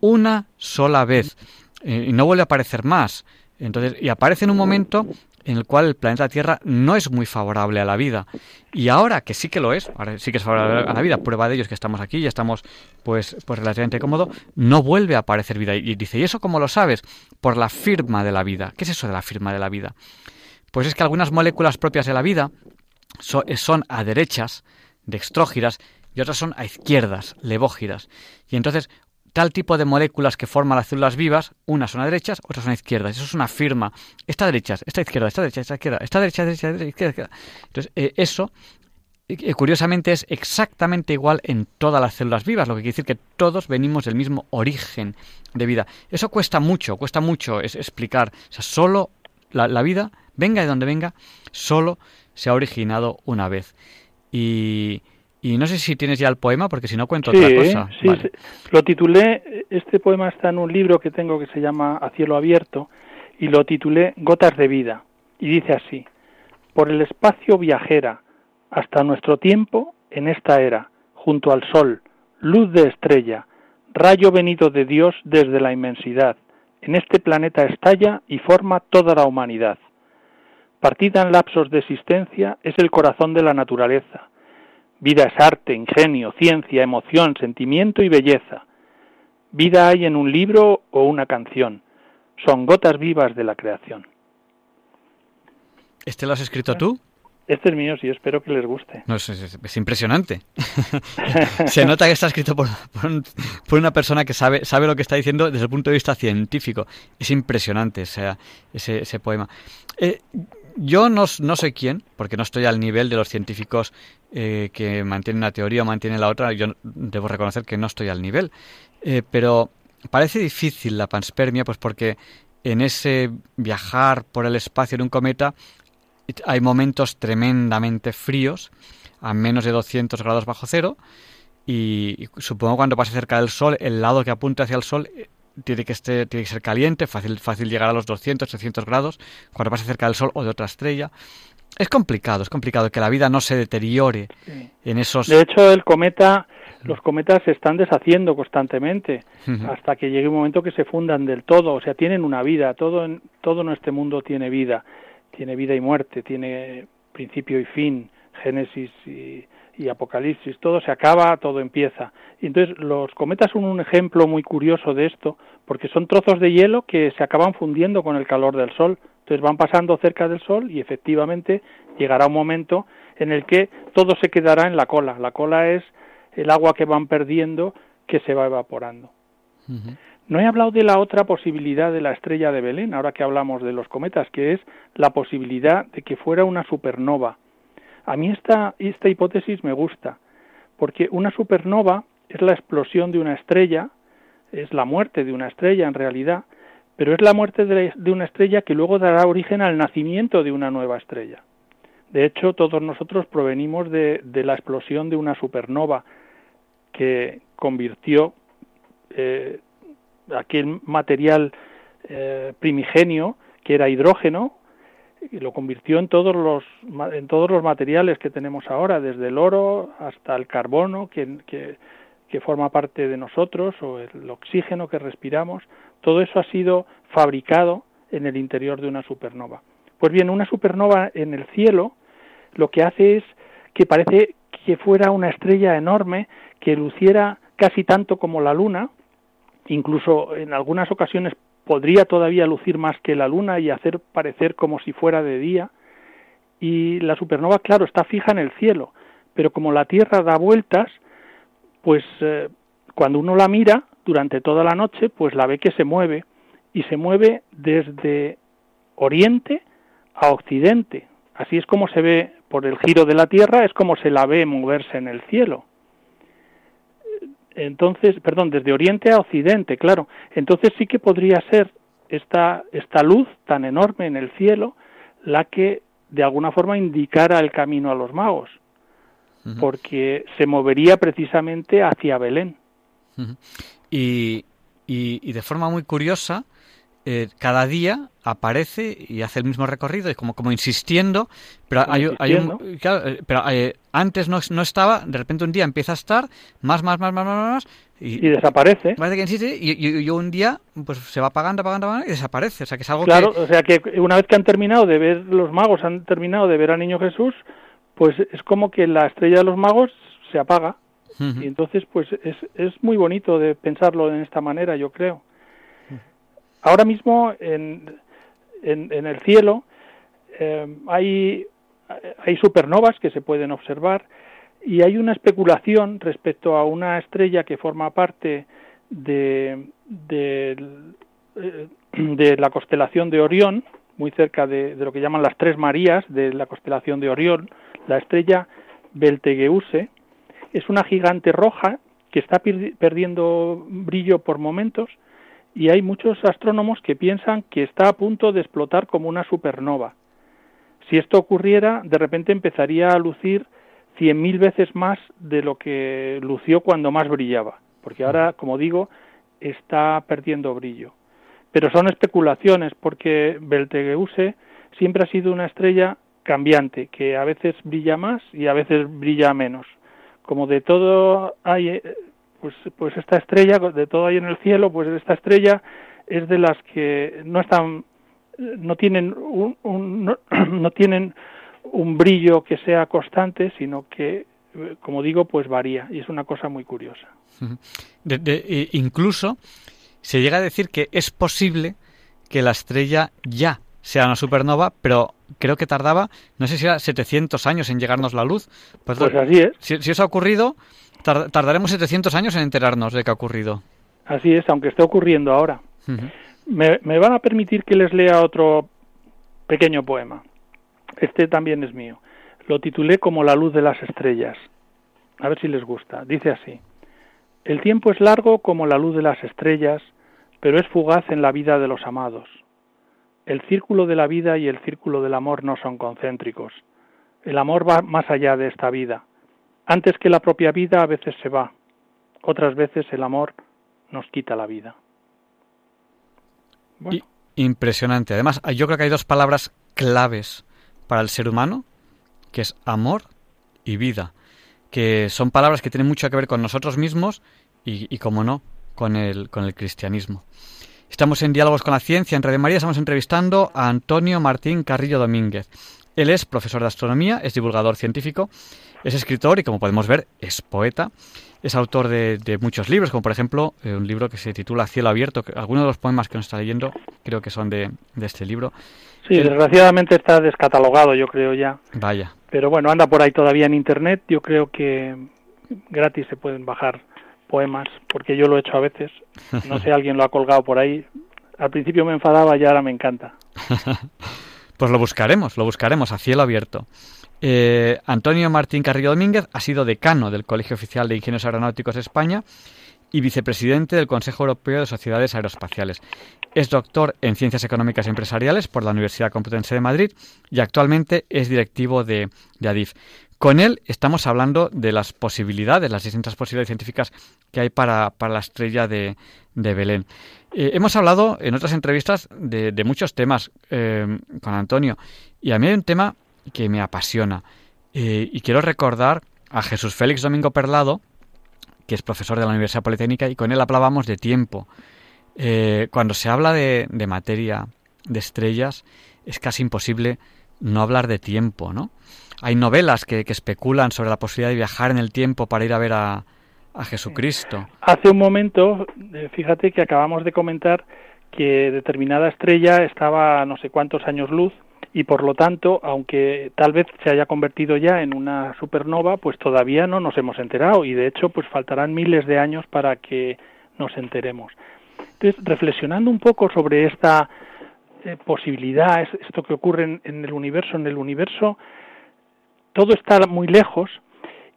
una sola vez, eh, y no vuelve a aparecer más. Entonces, y aparece en un momento en el cual el planeta Tierra no es muy favorable a la vida. Y ahora que sí que lo es, ahora sí que es favorable a la vida, prueba de ello es que estamos aquí, ya estamos pues, pues relativamente cómodo, no vuelve a aparecer vida. Y dice, ¿y eso cómo lo sabes? Por la firma de la vida. ¿Qué es eso de la firma de la vida? Pues es que algunas moléculas propias de la vida son a derechas, dextrógiras, y otras son a izquierdas, levógiras. Y entonces tal tipo de moléculas que forman las células vivas, unas son a derechas, otras son a izquierdas. Eso es una firma. Esta derecha, esta izquierda, esta derecha, esta izquierda, esta derecha, derecha, derecha, izquierda. Entonces, eh, eso, eh, curiosamente, es exactamente igual en todas las células vivas, lo que quiere decir que todos venimos del mismo origen de vida. Eso cuesta mucho, cuesta mucho es explicar. O sea, solo la, la vida, venga de donde venga, solo se ha originado una vez. Y, y no sé si tienes ya el poema, porque si no cuento otra cosa. Sí, lo titulé, este poema está en un libro que tengo que se llama A cielo abierto, y lo titulé Gotas de vida. Y dice así, por el espacio viajera, hasta nuestro tiempo, en esta era, junto al sol, luz de estrella, rayo venido de Dios desde la inmensidad, en este planeta estalla y forma toda la humanidad. Partida en lapsos de existencia es el corazón de la naturaleza, Vida es arte, ingenio, ciencia, emoción, sentimiento y belleza. Vida hay en un libro o una canción. Son gotas vivas de la creación. ¿Este lo has escrito tú? Este es mío, sí, espero que les guste. No, es, impresionante. Se nota que está escrito por, una persona que sabe, sabe lo que está diciendo desde el punto de vista científico. Es impresionante ese, ese poema. Eh, yo no, no soy quién, porque no estoy al nivel de los científicos eh, que mantienen una teoría o mantienen la otra. Yo debo reconocer que no estoy al nivel. Eh, pero parece difícil la panspermia, pues porque en ese viajar por el espacio de un cometa hay momentos tremendamente fríos, a menos de 200 grados bajo cero, y, supongo cuando pase cerca del Sol, el lado que apunta hacia el Sol tiene que, este, tiene que ser caliente, fácil, fácil llegar a los 200, 300 grados, cuando pase cerca del Sol o de otra estrella. Es complicado, es complicado que la vida no se deteriore en esos... De hecho, el cometa, los cometas se están deshaciendo constantemente hasta que llegue un momento que se fundan del todo, o sea, tienen una vida, todo en todo nuestro mundo tiene vida, tiene vida y muerte, tiene principio y fin, Génesis y, y Apocalipsis, todo se acaba, todo empieza. Y entonces los cometas son un ejemplo muy curioso de esto, porque son trozos de hielo que se acaban fundiendo con el calor del Sol. Entonces van pasando cerca del Sol y efectivamente llegará un momento en el que todo se quedará en la cola. La cola es el agua que van perdiendo que se va evaporando. No he hablado de la otra posibilidad de la estrella de Belén, ahora que hablamos de los cometas, que es la posibilidad de que fuera una supernova. A mí esta, esta hipótesis me gusta, porque una supernova es la explosión de una estrella, es la muerte de una estrella en realidad, pero es la muerte de una estrella que luego dará origen al nacimiento de una nueva estrella. De hecho, todos nosotros provenimos de, la explosión de una supernova que convirtió eh, aquel material eh, primigenio, que era hidrógeno, y lo convirtió en todos los en todos los materiales que tenemos ahora, desde el oro hasta el carbono que, que, que forma parte de nosotros o el oxígeno que respiramos, todo eso ha sido fabricado en el interior de una supernova. Pues bien, una supernova en el cielo lo que hace es que parece que fuera una estrella enorme que luciera casi tanto como la luna, incluso en algunas ocasiones podría todavía lucir más que la luna y hacer parecer como si fuera de día. Y la supernova, claro, está fija en el cielo, pero como la Tierra da vueltas, pues eh, cuando uno la mira durante toda la noche, pues la ve que se mueve y se mueve desde oriente a occidente. Así es como se ve por el giro de la Tierra, es como se la ve moverse en el cielo. Entonces, perdón, desde oriente a occidente, claro. Entonces sí que podría ser esta, esta luz tan enorme en el cielo la que de alguna forma indicara el camino a los magos. porque se movería precisamente hacia Belén. y, y, de forma muy curiosa, eh, cada día aparece y hace el mismo recorrido, como, como insistiendo, pero hay, un, eh, pero eh, antes no, no, estaba, de repente un día empieza a estar, más, más, más, más, más, más y, desaparece. Parece que insiste y, y, un día pues se va apagando, apagando, apagando y desaparece. O sea, que es algo claro, o sea, que una vez que han terminado de ver, los magos han terminado de ver al niño Jesús, pues es como que la estrella de los magos se apaga. Y entonces, pues es, es muy bonito de pensarlo en esta manera, yo creo. Ahora mismo en, en, el cielo eh, hay, hay supernovas que se pueden observar y hay una especulación respecto a una estrella que forma parte de, eh, de la constelación de Orión, muy cerca de, de, lo que llaman las tres Marías de la constelación de Orión, la estrella Beltegeuse, es una gigante roja que está perdiendo brillo por momentos y hay muchos astrónomos que piensan que está a punto de explotar como una supernova. Si esto ocurriera, de repente empezaría a lucir cien mil veces más de lo que lució cuando más brillaba, porque ahora, como digo, está perdiendo brillo. Pero son especulaciones, porque Beltegeuse siempre ha sido una estrella cambiante, que a veces brilla más y a veces brilla menos. Como de todo hay, eh, pues, pues esta estrella, de todo hay en el cielo, pues esta estrella es de las que no están, no tienen un, no, tienen un brillo que sea constante, sino que, como digo, pues varía y es una cosa muy curiosa. De, incluso se llega a decir que es posible que la estrella ya sea una supernova, pero creo que tardaba, no sé si era 700 años en llegarnos la luz. Pues, pues así es. Si, eso ha ocurrido, tardaremos 700 años en enterarnos de que ha ocurrido. Así es, aunque esté ocurriendo ahora. me, me, van a permitir que les lea otro pequeño poema. Este también es mío. Lo titulé como La luz de las estrellas. A ver si les gusta. Dice así. El tiempo es largo como la luz de las estrellas, pero es fugaz en la vida de los amados. El círculo de la vida y el círculo del amor no son concéntricos. El amor va más allá de esta vida. Antes que la propia vida a veces se va. Otras veces el amor nos quita la vida. impresionante. Además, yo creo que hay dos palabras claves para el ser humano, que es amor y vida, que son palabras que tienen mucho que ver con nosotros mismos y, y como no, con el, con el cristianismo. Estamos en Diálogos con la Ciencia en Radio María, estamos entrevistando a Antonio Martín Carrillo Domínguez. Él es profesor de astronomía, es divulgador científico, es escritor y como podemos ver es poeta. Es autor de, muchos libros, como por ejemplo eh, un libro que se titula Cielo Abierto. Que algunos de los poemas que nos está leyendo creo que son de, este libro. Sí, desgraciadamente está descatalogado, yo creo ya. Vaya. Pero bueno, anda por ahí todavía en Internet. Yo creo que gratis se pueden bajar poemas, porque yo lo he hecho a veces. No sé, alguien lo ha colgado por ahí. Al principio me enfadaba y ahora me encanta. pues lo buscaremos, lo buscaremos a cielo abierto. Eh, Antonio Martín Carrillo Domínguez ha sido decano del Colegio Oficial de Ingenieros Aeronáuticos de España y vicepresidente del Consejo Europeo de Sociedades Aeroespaciales. Es doctor en Ciencias Económicas y Empresariales por la Universidad Complutense de Madrid y actualmente es directivo de, de ADIF. Con él estamos hablando de las posibilidades, las distintas posibilidades científicas que hay para, la estrella de, Belén. Eh, hemos hablado en otras entrevistas de, muchos temas eh, con Antonio y a mí hay un tema que me apasiona eh, y quiero recordar a Jesús Félix Domingo Perlado, que es profesor de la Universidad Politécnica y con él hablábamos de tiempo. cuando se habla de, de materia, de estrellas, es casi imposible no hablar de tiempo, ¿no? hay novelas que, especulan sobre la posibilidad de viajar en el tiempo para ir a ver a, Jesucristo. Hace un momento, eh, fíjate que acabamos de comentar que determinada estrella estaba a no sé cuántos años luz y por lo tanto, aunque tal vez se haya convertido ya en una supernova, pues todavía no nos hemos enterado y de hecho pues faltarán miles de años para que nos enteremos. Entonces, reflexionando un poco sobre esta eh, posibilidad, esto que ocurre en el universo, en el universo todo está muy lejos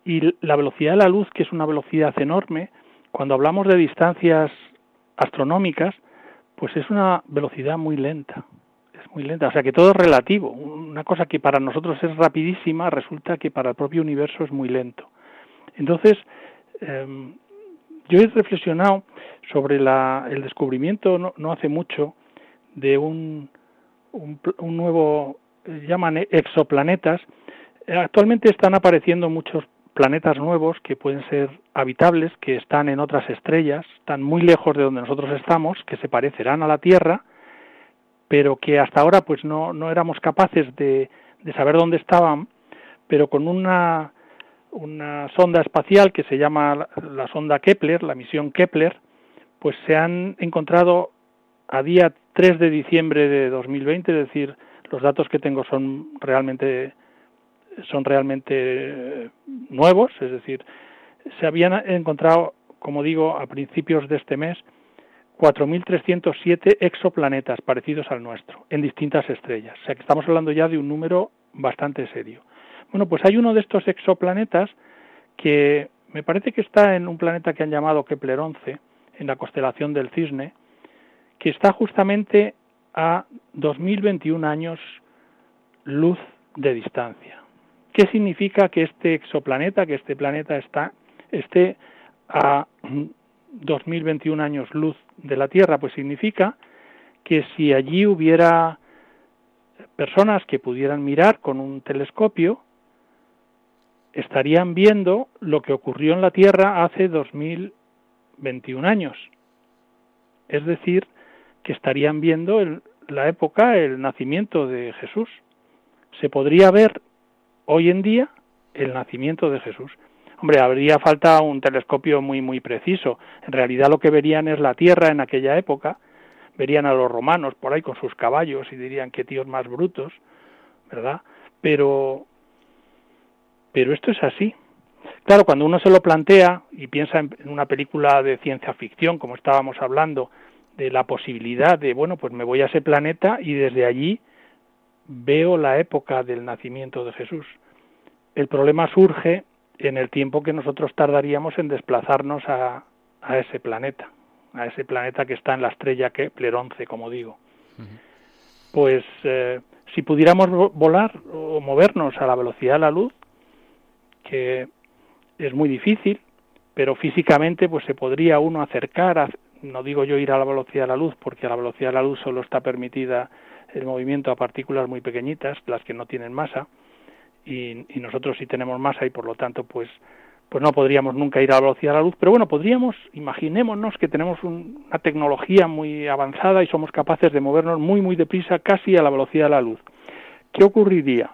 y la velocidad de la luz, que es una velocidad enorme, cuando hablamos de distancias astronómicas, pues es una velocidad muy lenta, muy lenta. O sea que todo es relativo. Una cosa que para nosotros es rapidísima resulta que para el propio universo es muy lento. Entonces, em, yo he reflexionado sobre la, el descubrimiento no, no hace mucho de un, un, un nuevo, eh, llaman exoplanetas. Actualmente están apareciendo muchos planetas nuevos que pueden ser habitables, que están en otras estrellas, están muy lejos de donde nosotros estamos, que se parecerán a la Tierra, pero que hasta ahora pues no, no éramos capaces de, de saber dónde estaban, pero con una, una sonda espacial que se llama la sonda Kepler, la misión Kepler, pues se han encontrado a día 3 de diciembre de 2020, es decir, los datos que tengo son realmente son realmente nuevos, es decir, se habían encontrado, como digo, a principios de este mes 4.307 exoplanetas parecidos al nuestro en distintas estrellas. O sea que estamos hablando ya de un número bastante serio. Bueno, pues hay uno de estos exoplanetas que me parece que está en un planeta que han llamado Kepler 11, en la constelación del Cisne, que está justamente a 2021 años luz de distancia. ¿Qué significa que este exoplaneta, que este planeta está, esté a 2021 años luz de la Tierra, pues significa que si allí hubiera personas que pudieran mirar con un telescopio, estarían viendo lo que ocurrió en la Tierra hace 2021 años. Es decir, que estarían viendo la época, el nacimiento de Jesús. Se podría ver hoy en día el nacimiento de Jesús. Hombre, habría falta un telescopio muy, muy preciso. En realidad lo que verían es la Tierra en aquella época. Verían a los romanos por ahí con sus caballos y dirían qué tíos más brutos, ¿verdad? Pero, pero esto es así. Claro, cuando uno se lo plantea y piensa en una película de ciencia ficción, como estábamos hablando, de la posibilidad de, bueno, pues me voy a ese planeta y desde allí veo la época del nacimiento de Jesús. El problema surge en el tiempo que nosotros tardaríamos en desplazarnos a, a ese planeta, a ese planeta que está en la estrella Kepler 11, como digo. Pues eh, si pudiéramos volar o movernos a la velocidad de la luz, que es muy difícil, pero físicamente pues se podría uno acercar, a, no digo yo ir a la velocidad de la luz, porque a la velocidad de la luz solo está permitida el movimiento a partículas muy pequeñitas, las que no tienen masa, y, nosotros sí tenemos masa y por lo tanto pues pues no podríamos nunca ir a la velocidad de la luz, pero bueno, podríamos, imaginémonos que tenemos una tecnología muy avanzada y somos capaces de movernos muy, muy deprisa, casi a la velocidad de la luz. ¿Qué ocurriría?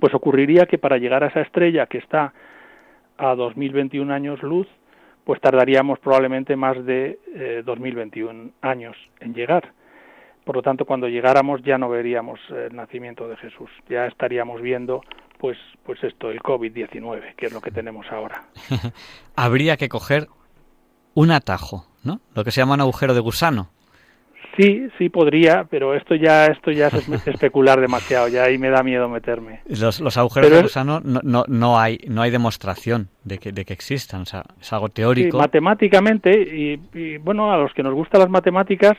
Pues ocurriría que para llegar a esa estrella que está a 2021 años luz, pues tardaríamos probablemente más de 2021 eh, años en llegar. Por lo tanto, cuando llegáramos ya no veríamos el nacimiento de Jesús, ya estaríamos viendo pues pues esto, el COVID-19, que es lo que tenemos ahora. Habría que coger un atajo, ¿no? Lo que se llama un agujero de gusano. Sí, sí podría, pero esto ya esto ya es especular demasiado, ya ahí me da miedo meterme. Los, agujeros de gusano no, no, no, hay no hay demostración de que, de que existan, o sea, es algo teórico. matemáticamente, y, y, bueno, a los que nos gustan las matemáticas,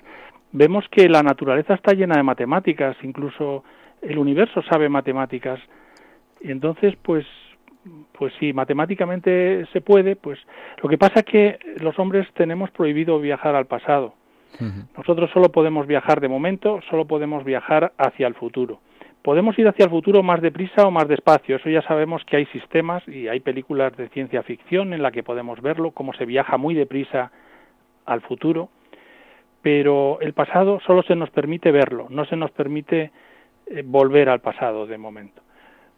vemos que la naturaleza está llena de matemáticas, incluso el universo sabe matemáticas. Y entonces, pues, pues sí, matemáticamente se puede, pues lo que pasa es que los hombres tenemos prohibido viajar al pasado. Nosotros solo podemos viajar de momento, solo podemos viajar hacia el futuro. Podemos ir hacia el futuro más deprisa o más despacio, eso ya sabemos que hay sistemas y hay películas de ciencia ficción en la que podemos verlo, cómo se viaja muy deprisa al futuro pero el pasado solo se nos permite verlo, no se nos permite eh, volver al pasado de momento,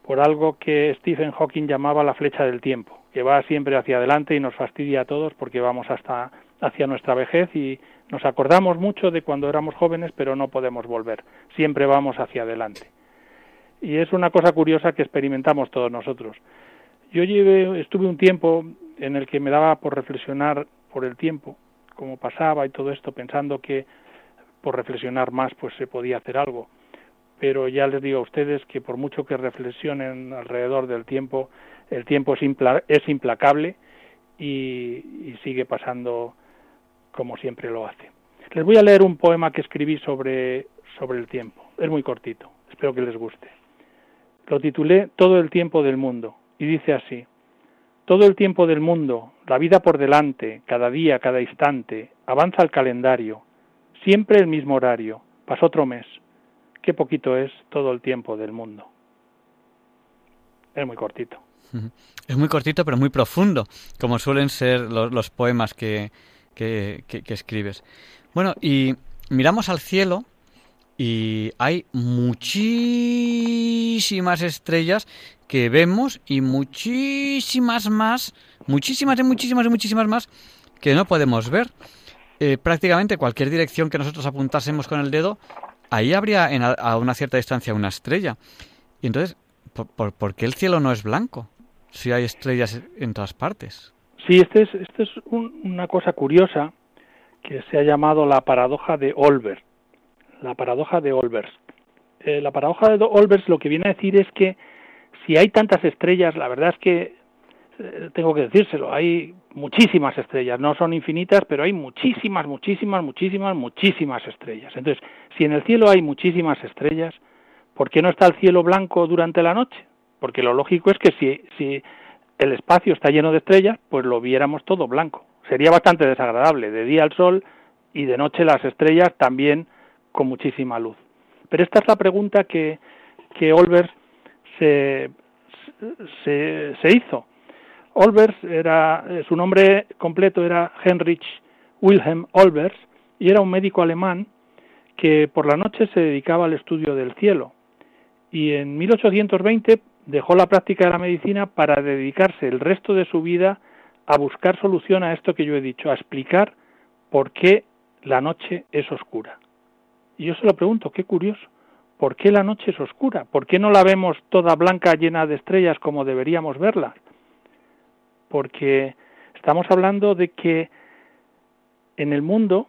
por algo que Stephen Hawking llamaba la flecha del tiempo, que va siempre hacia adelante y nos fastidia a todos porque vamos hasta hacia nuestra vejez y nos acordamos mucho de cuando éramos jóvenes, pero no podemos volver, siempre vamos hacia adelante. Y es una cosa curiosa que experimentamos todos nosotros. Yo llevé, estuve un tiempo en el que me daba por reflexionar por el tiempo cómo pasaba y todo esto, pensando que por reflexionar más pues se podía hacer algo. Pero ya les digo a ustedes que por mucho que reflexionen alrededor del tiempo, el tiempo es, es implacable y, y sigue pasando como siempre lo hace. Les voy a leer un poema que escribí sobre, sobre el tiempo. es muy cortito, espero que les guste. Lo titulé Todo el tiempo del mundo y dice así, todo el tiempo del mundo, la vida por delante, cada día, cada instante, avanza el calendario, siempre el mismo horario, pasó otro mes, qué poquito es todo el tiempo del mundo. Es muy cortito. Es muy cortito, pero muy profundo, como suelen ser los, poemas que, que, escribes. Bueno, y miramos al cielo y hay muchísimas estrellas que vemos y muchísimas más, muchísimas y muchísimas y muchísimas más que no podemos ver. Eh, prácticamente cualquier dirección que nosotros apuntásemos con el dedo, ahí habría a una cierta distancia una estrella. Y entonces, ¿por, qué el cielo no es blanco? Si hay estrellas en todas partes. Sí, este es, este es una cosa curiosa que se ha llamado la paradoja de Olbers. La paradoja de Olbers. Eh, la paradoja de Olbers lo que viene a decir es que si hay tantas estrellas, la verdad es que eh, tengo que decírselo, hay muchísimas estrellas, no son infinitas, pero hay muchísimas, muchísimas, muchísimas, muchísimas estrellas. Entonces, si en el cielo hay muchísimas estrellas, ¿por qué no está el cielo blanco durante la noche? Porque lo lógico es que si, si el espacio está lleno de estrellas, pues lo viéramos todo blanco. Sería bastante desagradable, de día el sol y de noche las estrellas también con muchísima luz. Pero esta es la pregunta que, que Olbers se, se, hizo. Olbers era, eh, su nombre completo era Heinrich Wilhelm Olbers y era un médico alemán que por la noche se dedicaba al estudio del cielo. Y en 1820 dejó la práctica de la medicina para dedicarse el resto de su vida a buscar solución a esto que yo he dicho, a explicar por qué la noche es oscura. Y yo se lo pregunto, qué curioso. ¿Por qué la noche es oscura? ¿Por qué no la vemos toda blanca llena de estrellas como deberíamos verla? Porque estamos hablando de que en el mundo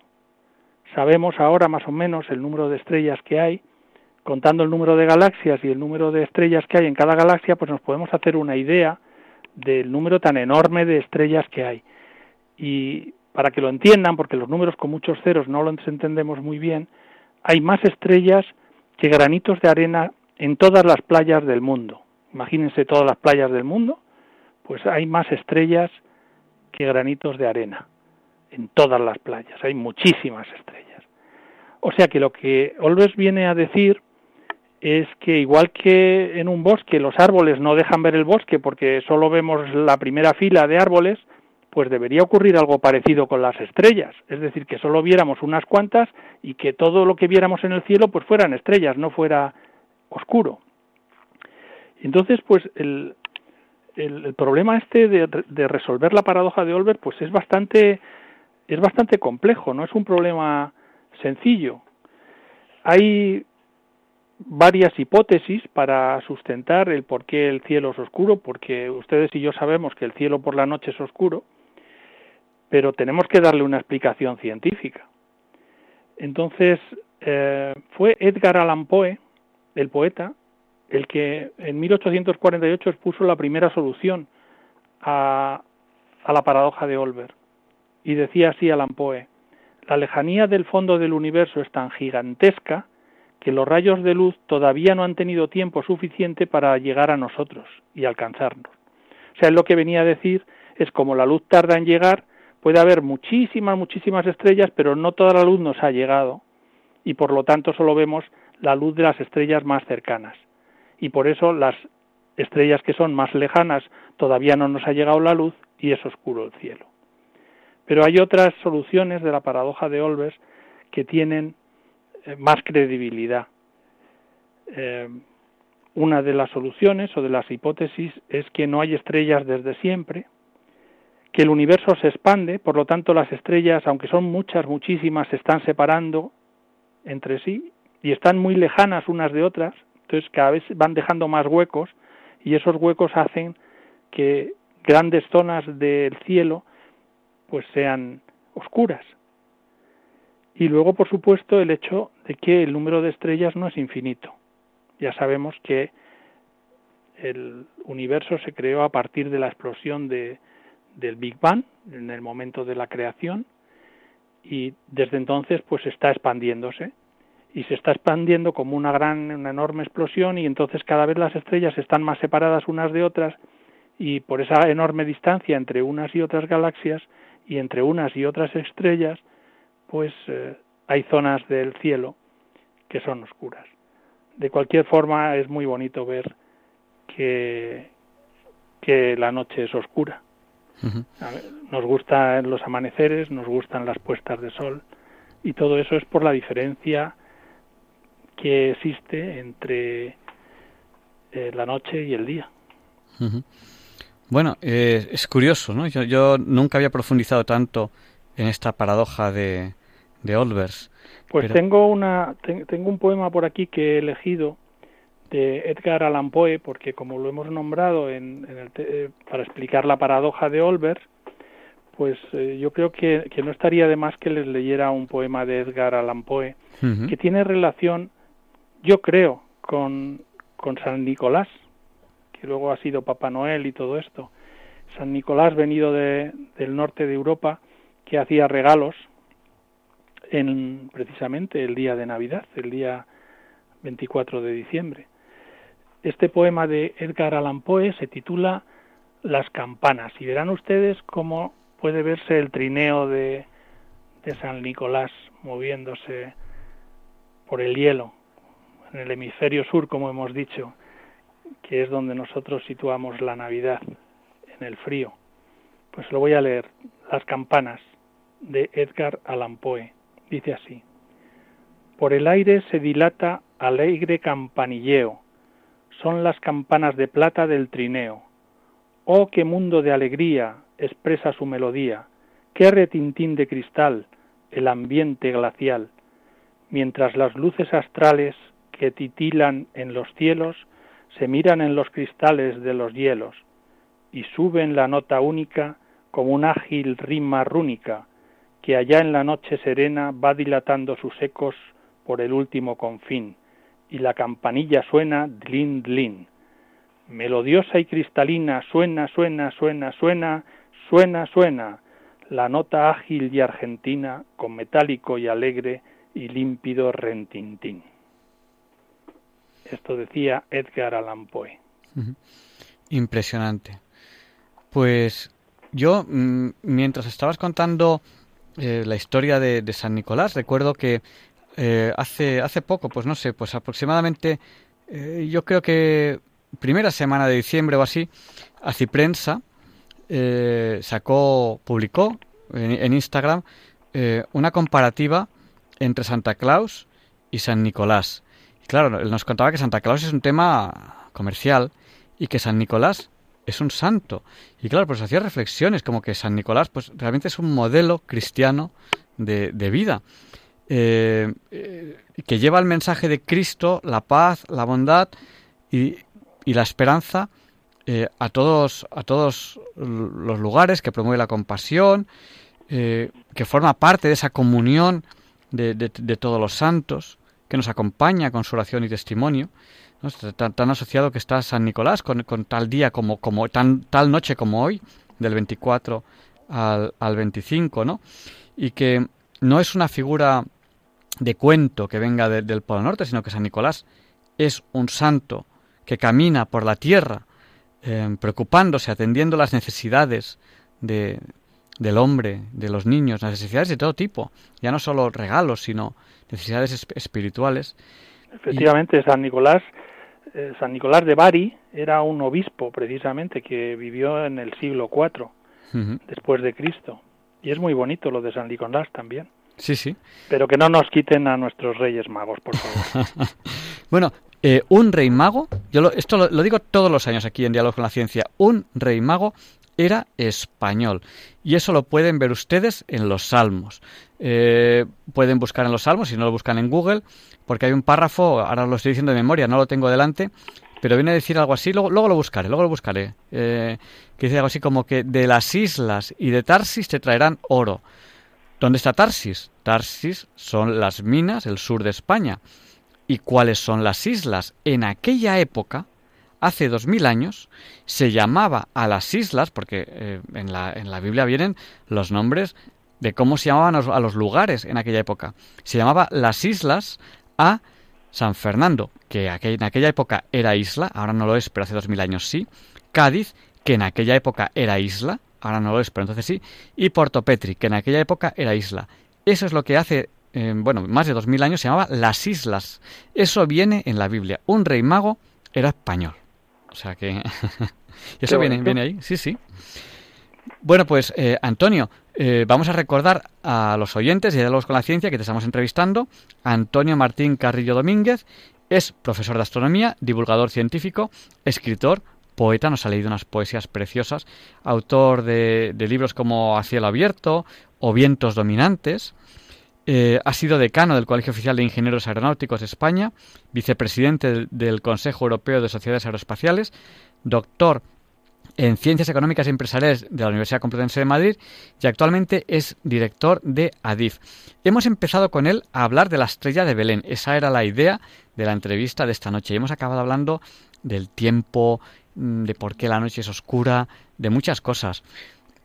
sabemos ahora más o menos el número de estrellas que hay, contando el número de galaxias y el número de estrellas que hay en cada galaxia, pues nos podemos hacer una idea del número tan enorme de estrellas que hay. Y para que lo entiendan, porque los números con muchos ceros no los entendemos muy bien, hay más estrellas que granitos de arena en todas las playas del mundo. Imagínense todas las playas del mundo, pues hay más estrellas que granitos de arena en todas las playas, hay muchísimas estrellas. O sea que lo que Olves viene a decir es que igual que en un bosque los árboles no dejan ver el bosque porque solo vemos la primera fila de árboles, pues debería ocurrir algo parecido con las estrellas, es decir, que solo viéramos unas cuantas y que todo lo que viéramos en el cielo pues fueran estrellas, no fuera oscuro. Entonces, pues el, el, problema este de, resolver la paradoja de Olbert pues es bastante es bastante complejo, no es un problema sencillo. Hay varias hipótesis para sustentar el por qué el cielo es oscuro, porque ustedes y yo sabemos que el cielo por la noche es oscuro, pero tenemos que darle una explicación científica. Entonces, eh, fue Edgar Allan Poe, el poeta, el que en 1848 expuso la primera solución a, la paradoja de Olbert. Y decía así Allan Poe, la lejanía del fondo del universo es tan gigantesca que los rayos de luz todavía no han tenido tiempo suficiente para llegar a nosotros y alcanzarnos. O sea, lo que venía a decir es como la luz tarda en llegar, puede haber muchísimas, muchísimas estrellas, pero no toda la luz nos ha llegado y por lo tanto solo vemos la luz de las estrellas más cercanas. Y por eso las estrellas que son más lejanas todavía no nos ha llegado la luz y es oscuro el cielo. Pero hay otras soluciones de la paradoja de Olbers que tienen eh, más credibilidad. Eh, una de las soluciones o de las hipótesis es que no hay estrellas desde siempre, que el universo se expande, por lo tanto las estrellas, aunque son muchas, muchísimas, se están separando entre sí y están muy lejanas unas de otras, entonces cada vez van dejando más huecos y esos huecos hacen que grandes zonas del cielo pues sean oscuras. Y luego, por supuesto, el hecho de que el número de estrellas no es infinito. Ya sabemos que el universo se creó a partir de la explosión de, del Big Bang, en el momento de la creación, y desde entonces pues está expandiéndose. y se está expandiendo como una gran, una enorme explosión y entonces cada vez las estrellas están más separadas unas de otras y por esa enorme distancia entre unas y otras galaxias y entre unas y otras estrellas, pues eh, hay zonas del cielo que son oscuras. De cualquier forma es muy bonito ver que, que la noche es oscura. Nos gustan los amaneceres, nos gustan las puestas de sol y todo eso es por la diferencia que existe entre eh, la noche y el día. Bueno, eh, es curioso, ¿no? Yo, nunca había profundizado tanto en esta paradoja de, de Olvers. Pues tengo, una, tengo un poema por aquí que he elegido de Edgar Allan Poe, porque como lo hemos nombrado en, el eh, para explicar la paradoja de Olvers, pues yo creo que, que, no estaría de más que les leyera un poema de Edgar Allan Poe, que tiene relación yo creo, con, con San Nicolás, que luego ha sido Papá Noel y todo esto. San Nicolás, venido de, del norte de Europa, que hacía regalos en precisamente el día de Navidad, el día 24 de diciembre. Este poema de Edgar Allan Poe se titula Las campanas y verán ustedes cómo puede verse el trineo de, de San Nicolás moviéndose por el hielo en el hemisferio sur, como hemos dicho, que es donde nosotros situamos la Navidad, en el frío. Pues lo voy a leer. Las campanas de Edgar Allan Poe. Dice así. Por el aire se dilata alegre campanilleo. Son las campanas de plata del trineo. Oh, qué mundo de alegría expresa su melodía. Qué retintín de cristal el ambiente glacial. Mientras las luces astrales que titilan en los cielos se miran en los cristales de los hielos y suben la nota única como un ágil rima rúnica que allá en la noche serena va dilatando sus ecos por el último confín y la campanilla suena dlin dlin. Melodiosa y cristalina suena, suena, suena, suena, suena, suena, la nota ágil y argentina con metálico y alegre y límpido rentintín. Esto decía Edgar Allan Poe. Impresionante. Pues yo, mm, mientras estabas contando eh, la historia de, San Nicolás, recuerdo que eh, hace, hace poco, pues no sé, pues aproximadamente, eh, yo creo que primera semana de diciembre o así, Aciprensa sacó, publicó en, en Instagram una comparativa entre Santa Claus y San Nicolás. Claro, él nos contaba que Santa Claus es un tema comercial y que San Nicolás es un santo. Y claro, pues hacía reflexiones como que San Nicolás pues realmente es un modelo cristiano de, vida. Eh, eh, que lleva el mensaje de Cristo, la paz, la bondad y, la esperanza eh, a todos a todos los lugares, que promueve la compasión, que forma parte de esa comunión de todos los santos que nos acompaña con su oración y testimonio, tan, asociado que está San Nicolás con, tal día como, como tan, tal noche como hoy, del 24 al, al 25, ¿no? Y que no es una figura de cuento que venga del Polo Norte, sino que San Nicolás es un santo que camina por la tierra eh, preocupándose, atendiendo las necesidades de, del hombre, de los niños, necesidades de todo tipo, ya no solo regalos, sino necesidades espirituales. Efectivamente, San Nicolás, eh, San Nicolás de Bari era un obispo precisamente que vivió en el siglo IV después de Cristo. Y es muy bonito lo de San Nicolás también. Sí, sí. Pero que no nos quiten a nuestros reyes magos, por favor. bueno, eh, un rey mago, yo esto lo, lo, digo todos los años aquí en Diálogo con la Ciencia, un rey mago era español. Y eso lo pueden ver ustedes en los Salmos. Eh, pueden buscar en los Salmos, si no lo buscan en Google, porque hay un párrafo, ahora lo estoy diciendo de memoria, no lo tengo delante, pero viene a decir algo así, luego, luego lo buscaré, luego lo buscaré, eh, que dice algo así como que de las islas y de Tarsis te traerán oro. ¿Dónde está Tarsis? Tarsis son las minas, el sur de España. ¿Y cuáles son las islas? En aquella época, hace dos mil años se llamaba a las islas, porque eh, en, la, en la Biblia vienen los nombres de cómo se llamaban a los lugares en aquella época. Se llamaba las islas a San Fernando, que en aquella época era isla, ahora no lo es, pero hace dos mil años sí, Cádiz, que en aquella época era isla, ahora no lo es, pero entonces sí, y Porto Petri, que en aquella época era isla. Eso es lo que hace, eh, bueno, más de dos mil años se llamaba las islas. Eso viene en la Biblia. Un rey mago era español. O sea que... eso viene, viene ahí, sí, sí. Bueno, pues eh, Antonio, eh, vamos a recordar a los oyentes y a Diálogos con la Ciencia que te estamos entrevistando. Antonio Martín Carrillo Domínguez es profesor de astronomía, divulgador científico, escritor, poeta, nos ha leído unas poesías preciosas, autor de, libros como A cielo abierto o Vientos dominantes. Eh, ha sido decano del Colegio Oficial de Ingenieros Aeronáuticos de España, vicepresidente del Consejo Europeo de Sociedades Aeroespaciales, doctor en Ciencias Económicas y Empresariales de la Universidad Complutense de Madrid y actualmente es director de ADIF. Hemos empezado con él a hablar de la estrella de Belén. Esa era la idea de la entrevista de esta noche. Y hemos acabado hablando del tiempo, mm, de por qué la noche es oscura, de muchas cosas.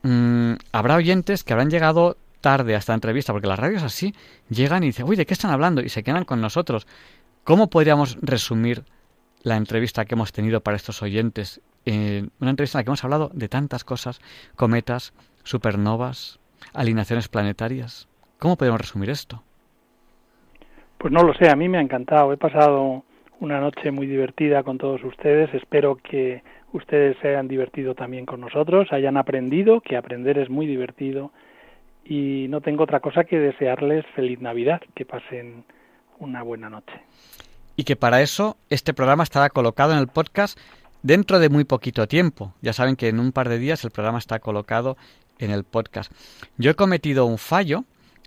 Mm, habrá oyentes que habrán llegado tarde a esta entrevista, porque las radios así llegan y dicen, uy, ¿de qué están hablando? Y se quedan con nosotros. ¿Cómo podríamos resumir la entrevista que hemos tenido para estos oyentes una entrevista en la que hemos hablado de tantas cosas, cometas, supernovas, alineaciones planetarias. ¿Cómo podemos resumir esto? Pues no lo sé, a mí me ha encantado. He pasado una noche muy divertida con todos ustedes. Espero que ustedes se hayan divertido también con nosotros, hayan aprendido, que aprender es muy divertido. Y no tengo otra cosa que desearles feliz Navidad, que pasen una buena noche. Y que para eso este programa estará colocado en el podcast dentro de muy poquito tiempo. Ya saben que en un par de días el programa está colocado en el podcast. Yo he cometido un fallo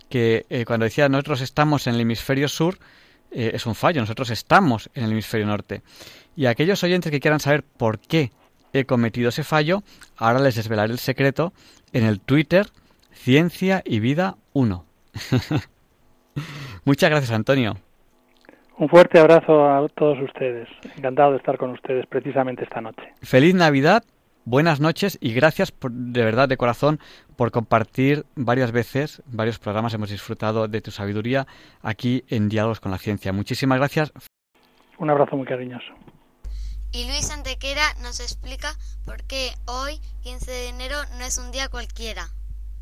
que eh, cuando decía nosotros estamos en el hemisferio sur, eh, es un fallo, nosotros estamos en el hemisferio norte. Y aquellos oyentes que quieran saber por qué he cometido ese fallo, ahora les desvelaré el secreto en el Twitter Ciencia y Vida 1. Muchas gracias, Antonio. Un fuerte abrazo a todos ustedes. Encantado de estar con ustedes precisamente esta noche. Feliz Navidad, buenas noches y gracias de verdad de corazón por compartir varias veces, varios programas hemos disfrutado de tu sabiduría aquí en Diálogos con la Ciencia. Muchísimas gracias. Un abrazo muy cariñoso. Y Luis Antequera nos explica por qué hoy, 15 de enero, no es un día cualquiera.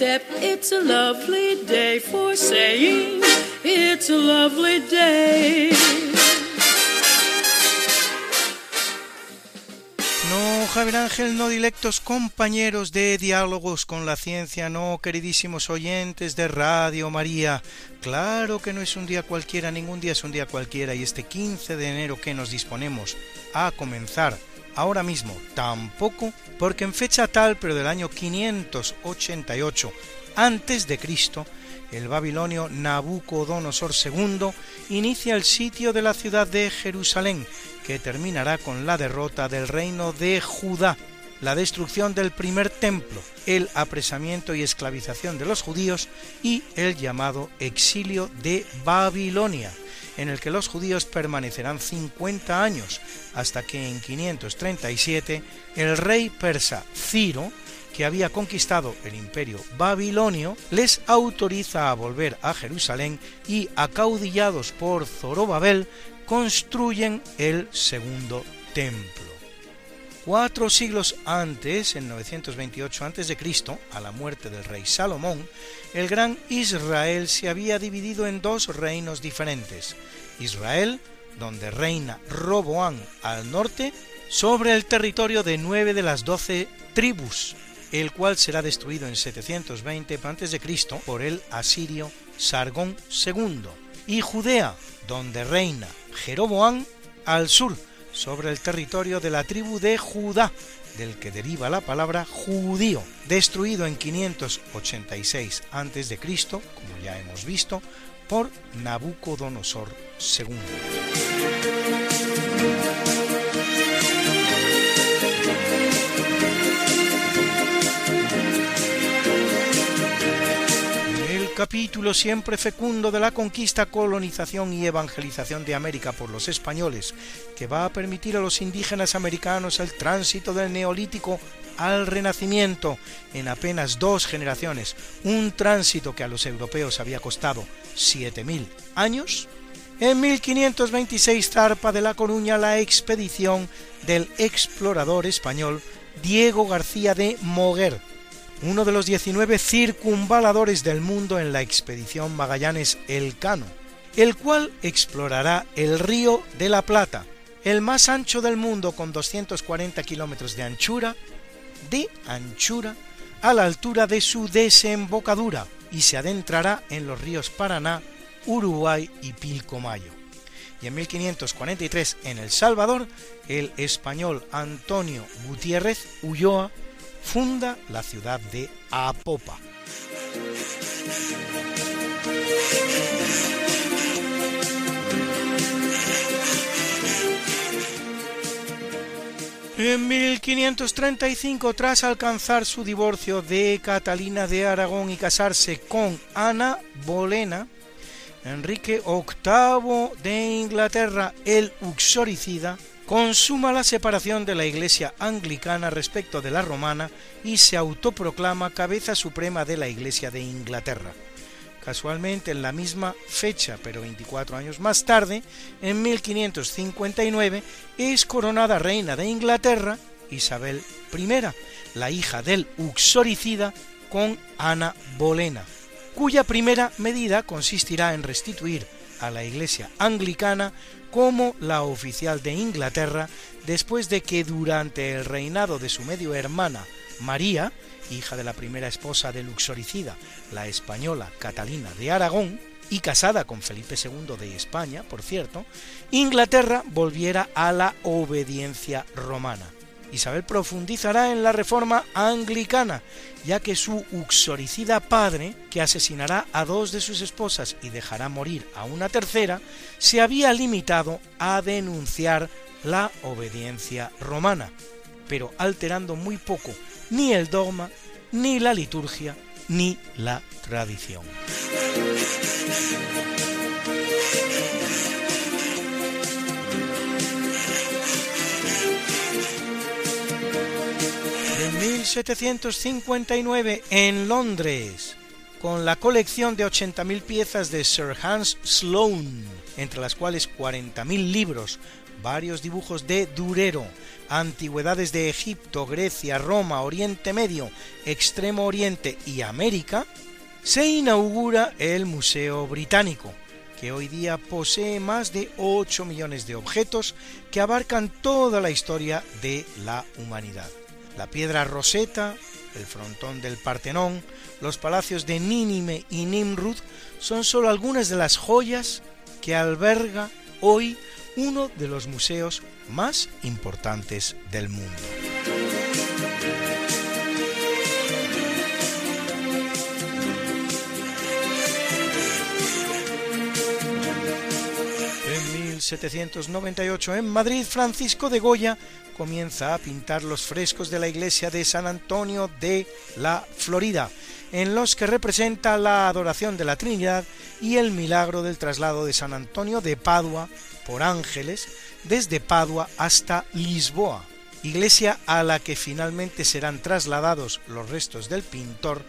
it's a lovely day for saying it's a lovely day. No, Javier Ángel, no dilectos compañeros de diálogos con la ciencia, no, queridísimos oyentes de Radio María. Claro que no es un día cualquiera, ningún día es un día cualquiera, y este 15 de enero que nos disponemos a comenzar ahora mismo tampoco, porque en fecha tal, pero del año 588 antes de Cristo, el babilonio Nabucodonosor II inicia el sitio de la ciudad de Jerusalén, que terminará con la derrota del reino de Judá, la destrucción del primer templo, el apresamiento y esclavización de los judíos y el llamado exilio de Babilonia, en el que los judíos permanecerán 50 años, hasta que en 537 el rey persa Ciro, que había conquistado el imperio babilonio, les autoriza a volver a Jerusalén y, acaudillados por Zorobabel, construyen el segundo templo. Cuatro siglos antes, en 928 a.C., a la muerte del rey Salomón, el gran Israel se había dividido en dos reinos diferentes. Israel, donde reina Roboán al norte, sobre el territorio de nueve de las doce tribus, el cual será destruido en 720 a.C. por el asirio Sargón II, y Judea, donde reina Jeroboán al sur, sobre el territorio de la tribu de Judá, del que deriva la palabra judío, destruido en 586 a.C., como ya hemos visto, por Nabucodonosor II. Capítulo siempre fecundo de la conquista, colonización y evangelización de América por los españoles, que va a permitir a los indígenas americanos el tránsito del neolítico al renacimiento en apenas dos generaciones, un tránsito que a los europeos había costado 7.000 años, en 1526 zarpa de La Coruña la expedición del explorador español Diego García de Moguer, uno de los 19 circunvaladores del mundo en la expedición Magallanes Elcano, el cual explorará el río de la Plata, el más ancho del mundo con 240 kilómetros de anchura, de anchura, a la altura de su desembocadura, y se adentrará en los ríos Paraná, Uruguay y Pilcomayo. Y en 1543 en El Salvador, el español Antonio Gutiérrez Ulloa funda la ciudad de Apopa. En 1535, tras alcanzar su divorcio de Catalina de Aragón y casarse con Ana Bolena, Enrique VIII de Inglaterra, el uxoricida, consuma la separación de la Iglesia anglicana respecto de la romana y se autoproclama cabeza suprema de la Iglesia de Inglaterra. Casualmente en la misma fecha, pero 24 años más tarde, en 1559, es coronada reina de Inglaterra Isabel I, la hija del uxoricida con Ana Bolena, cuya primera medida consistirá en restituir a la Iglesia anglicana como la oficial de Inglaterra después de que durante el reinado de su medio hermana María, hija de la primera esposa del luxoricida, la española Catalina de Aragón, y casada con Felipe II de España, por cierto, Inglaterra volviera a la obediencia romana. Isabel profundizará en la reforma anglicana, ya que su uxoricida padre, que asesinará a dos de sus esposas y dejará morir a una tercera, se había limitado a denunciar la obediencia romana, pero alterando muy poco ni el dogma, ni la liturgia, ni la tradición. 1759 en Londres, con la colección de 80.000 piezas de Sir Hans Sloane, entre las cuales 40.000 libros, varios dibujos de Durero, antigüedades de Egipto, Grecia, Roma, Oriente Medio, Extremo Oriente y América, se inaugura el Museo Británico, que hoy día posee más de 8 millones de objetos que abarcan toda la historia de la humanidad. La piedra Roseta, el frontón del Partenón, los palacios de Nínime y Nimrud son solo algunas de las joyas que alberga hoy uno de los museos más importantes del mundo. 1798 en Madrid, Francisco de Goya comienza a pintar los frescos de la iglesia de San Antonio de la Florida, en los que representa la adoración de la Trinidad y el milagro del traslado de San Antonio de Padua por ángeles desde Padua hasta Lisboa, iglesia a la que finalmente serán trasladados los restos del pintor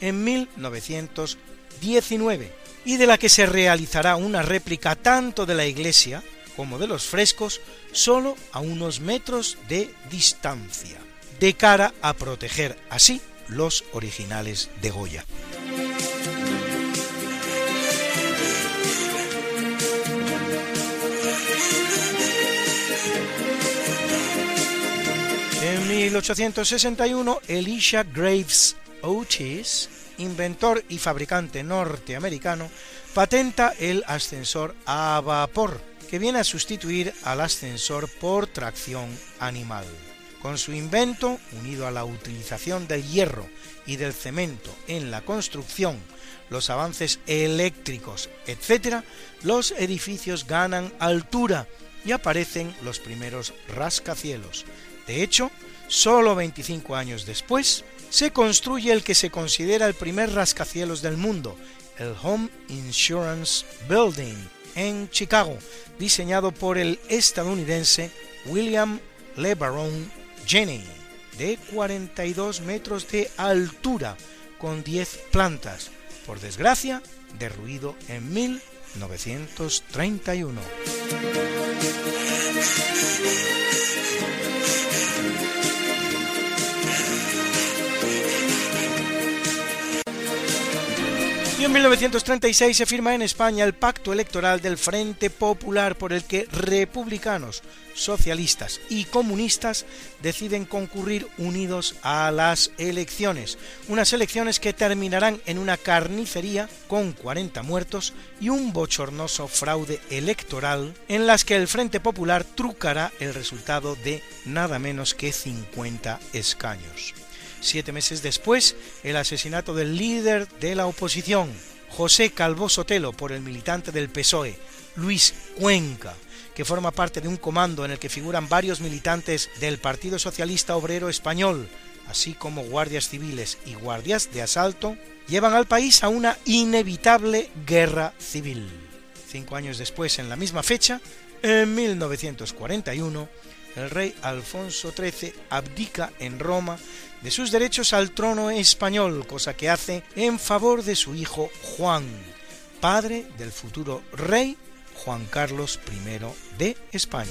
en 1919 y de la que se realizará una réplica tanto de la iglesia como de los frescos solo a unos metros de distancia, de cara a proteger así los originales de Goya. En 1861, Elisha Graves Otis, inventor y fabricante norteamericano, patenta el ascensor a vapor, que viene a sustituir al ascensor por tracción animal. Con su invento, unido a la utilización del hierro y del cemento en la construcción, los avances eléctricos, etc., los edificios ganan altura y aparecen los primeros rascacielos. De hecho, solo 25 años después, se construye el que se considera el primer rascacielos del mundo, el Home Insurance Building en Chicago, diseñado por el estadounidense William LeBaron Jenney, de 42 metros de altura, con 10 plantas, por desgracia, derruido en 1931. Y en 1936 se firma en España el pacto electoral del Frente Popular por el que republicanos, socialistas y comunistas deciden concurrir unidos a las elecciones, unas elecciones que terminarán en una carnicería con 40 muertos y un bochornoso fraude electoral en las que el Frente Popular trucará el resultado de nada menos que 50 escaños. Siete meses después, el asesinato del líder de la oposición, José Calvo Sotelo, por el militante del PSOE, Luis Cuenca, que forma parte de un comando en el que figuran varios militantes del Partido Socialista Obrero Español, así como guardias civiles y guardias de asalto, llevan al país a una inevitable guerra civil. Cinco años después, en la misma fecha, en 1941, el rey Alfonso XIII abdica en Roma de sus derechos al trono español, cosa que hace en favor de su hijo Juan, padre del futuro rey Juan Carlos I de España.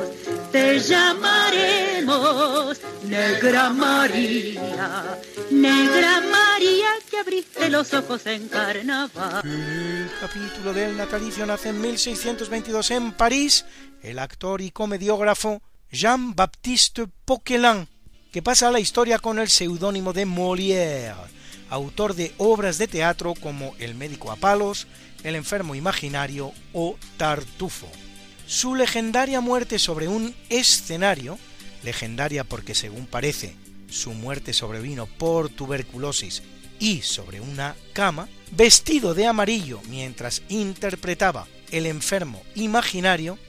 Te llamaremos Negra María, Negra María que abriste los ojos en carnaval. El capítulo del natalicio nace en 1622 en París el actor y comediógrafo Jean-Baptiste Poquelin, que pasa a la historia con el seudónimo de Molière, autor de obras de teatro como El médico a palos, El enfermo imaginario o Tartufo. Su legendaria muerte sobre un escenario, legendaria porque según parece su muerte sobrevino por tuberculosis y sobre una cama, vestido de amarillo mientras interpretaba El enfermo imaginario,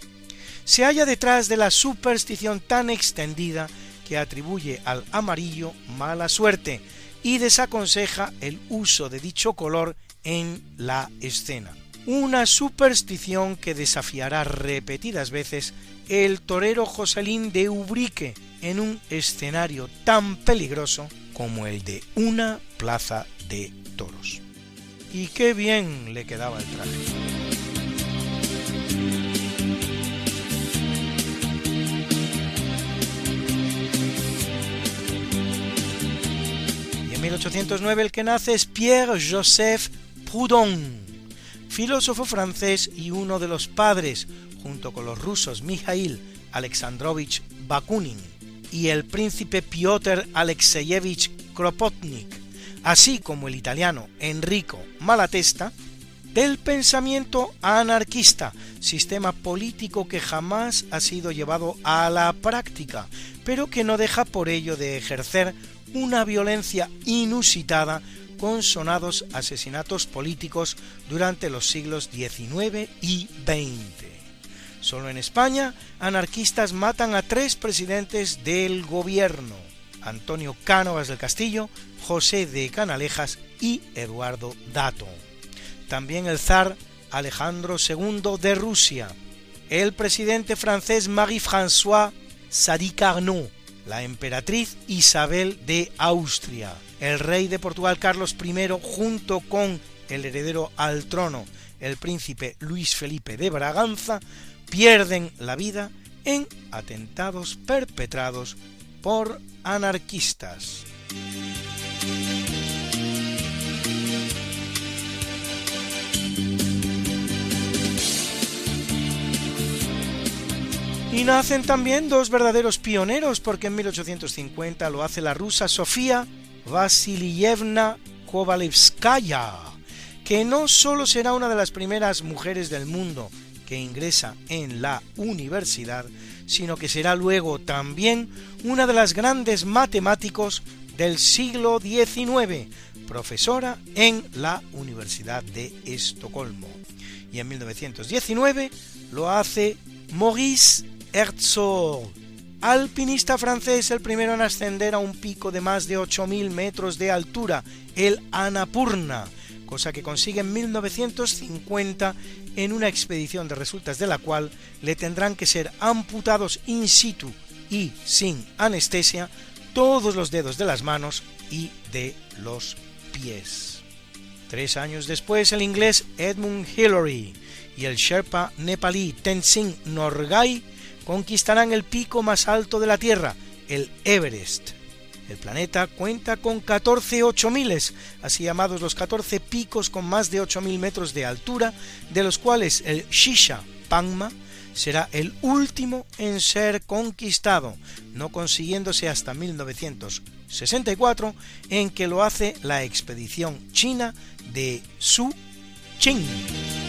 se halla detrás de la superstición tan extendida que atribuye al amarillo mala suerte y desaconseja el uso de dicho color en la escena. Una superstición que desafiará repetidas veces el torero Joselín de Ubrique en un escenario tan peligroso como el de una plaza de toros. Y qué bien le quedaba el traje. Y en 1809 el que nace es Pierre-Joseph Proudhon, filósofo francés y uno de los padres, junto con los rusos Mikhail Alexandrovich Bakunin y el príncipe Piotr Alexeyevich Kropotnik, así como el italiano Enrico Malatesta, del pensamiento anarquista, sistema político que jamás ha sido llevado a la práctica, pero que no deja por ello de ejercer una violencia inusitada con sonados asesinatos políticos durante los siglos XIX y XX. Solo en España, anarquistas matan a tres presidentes del gobierno, Antonio Cánovas del Castillo, José de Canalejas y Eduardo Dato también el zar Alejandro II de Rusia, el presidente francés Marie-François Sadi Carnot, la emperatriz Isabel de Austria, el rey de Portugal Carlos I junto con el heredero al trono, el príncipe Luis Felipe de Braganza, pierden la vida en atentados perpetrados por anarquistas. Y nacen también dos verdaderos pioneros, porque en 1850 lo hace la rusa Sofía Vasilievna Kovalevskaya, que no solo será una de las primeras mujeres del mundo que ingresa en la universidad, sino que será luego también una de las grandes matemáticos del siglo XIX, profesora en la Universidad de Estocolmo. Y en 1919 lo hace Maurice Herzog, alpinista francés, el primero en ascender a un pico de más de 8.000 metros de altura, el Annapurna, cosa que consigue en 1950 en una expedición de resultas de la cual le tendrán que ser amputados in situ y sin anestesia todos los dedos de las manos y de los pies. Tres años después, el inglés Edmund Hillary y el Sherpa nepalí Tenzing Norgay conquistarán el pico más alto de la Tierra, el Everest. El planeta cuenta con 14 miles, así llamados los 14 picos con más de 8.000 metros de altura, de los cuales el Shisha Pangma será el último en ser conquistado, no consiguiéndose hasta 1964, en que lo hace la expedición china de Su Qing.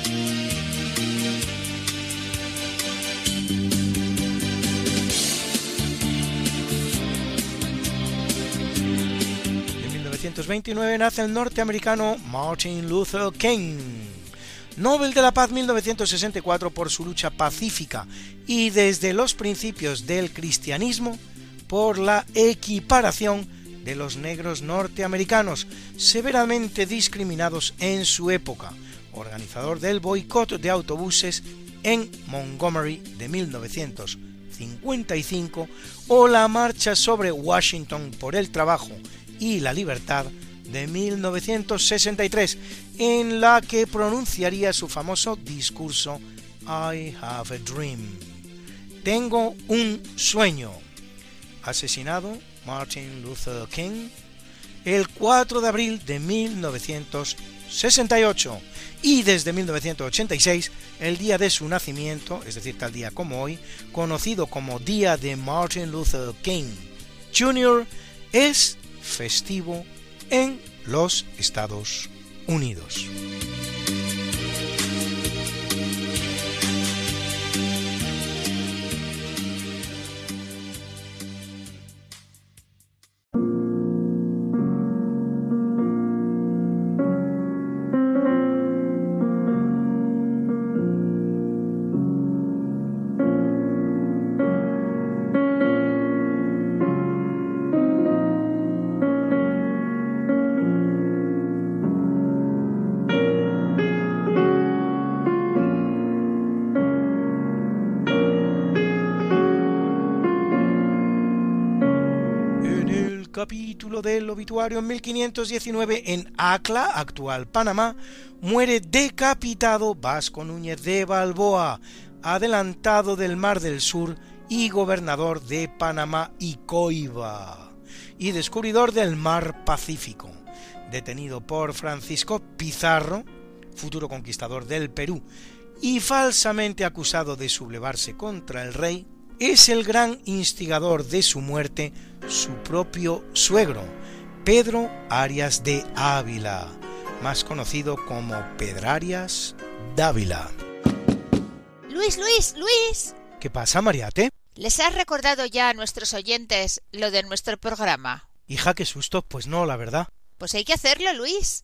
1929 nace el norteamericano Martin Luther King, Nobel de la Paz 1964 por su lucha pacífica y desde los principios del cristianismo por la equiparación de los negros norteamericanos, severamente discriminados en su época, organizador del boicot de autobuses en Montgomery de 1955 o la marcha sobre Washington por el trabajo y la libertad de 1963, en la que pronunciaría su famoso discurso I have a dream. Tengo un sueño. Asesinado Martin Luther King el 4 de abril de 1968 y desde 1986 el día de su nacimiento, es decir, tal día como hoy, conocido como Día de Martin Luther King Jr., es festivo en los Estados Unidos. En 1519 en Acla, actual Panamá, muere decapitado Vasco Núñez de Balboa, adelantado del Mar del Sur y gobernador de Panamá y Coiba, y descubridor del Mar Pacífico, detenido por Francisco Pizarro, futuro conquistador del Perú, y falsamente acusado de sublevarse contra el rey, es el gran instigador de su muerte su propio suegro, Pedro Arias de Ávila, más conocido como Pedrarias Dávila. Luis, Luis, Luis. ¿Qué pasa, Mariate? ¿Les has recordado ya a nuestros oyentes lo de nuestro programa? Hija, qué susto, pues no, la verdad. Pues hay que hacerlo, Luis.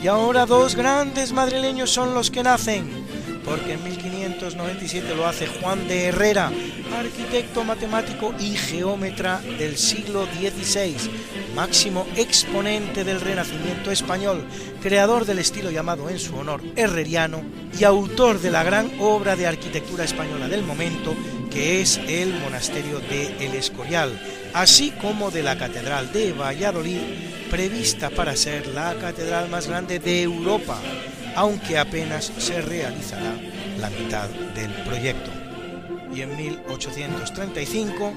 Y ahora dos grandes madrileños son los que nacen, porque en 1597 lo hace Juan de Herrera, arquitecto, matemático y geómetra del siglo XVI, máximo exponente del Renacimiento español, creador del estilo llamado en su honor herreriano y autor de la gran obra de arquitectura española del momento, que es el monasterio de El Escorial, así como de la Catedral de Valladolid, prevista para ser la catedral más grande de Europa, aunque apenas se realizará la mitad del proyecto. Y en 1835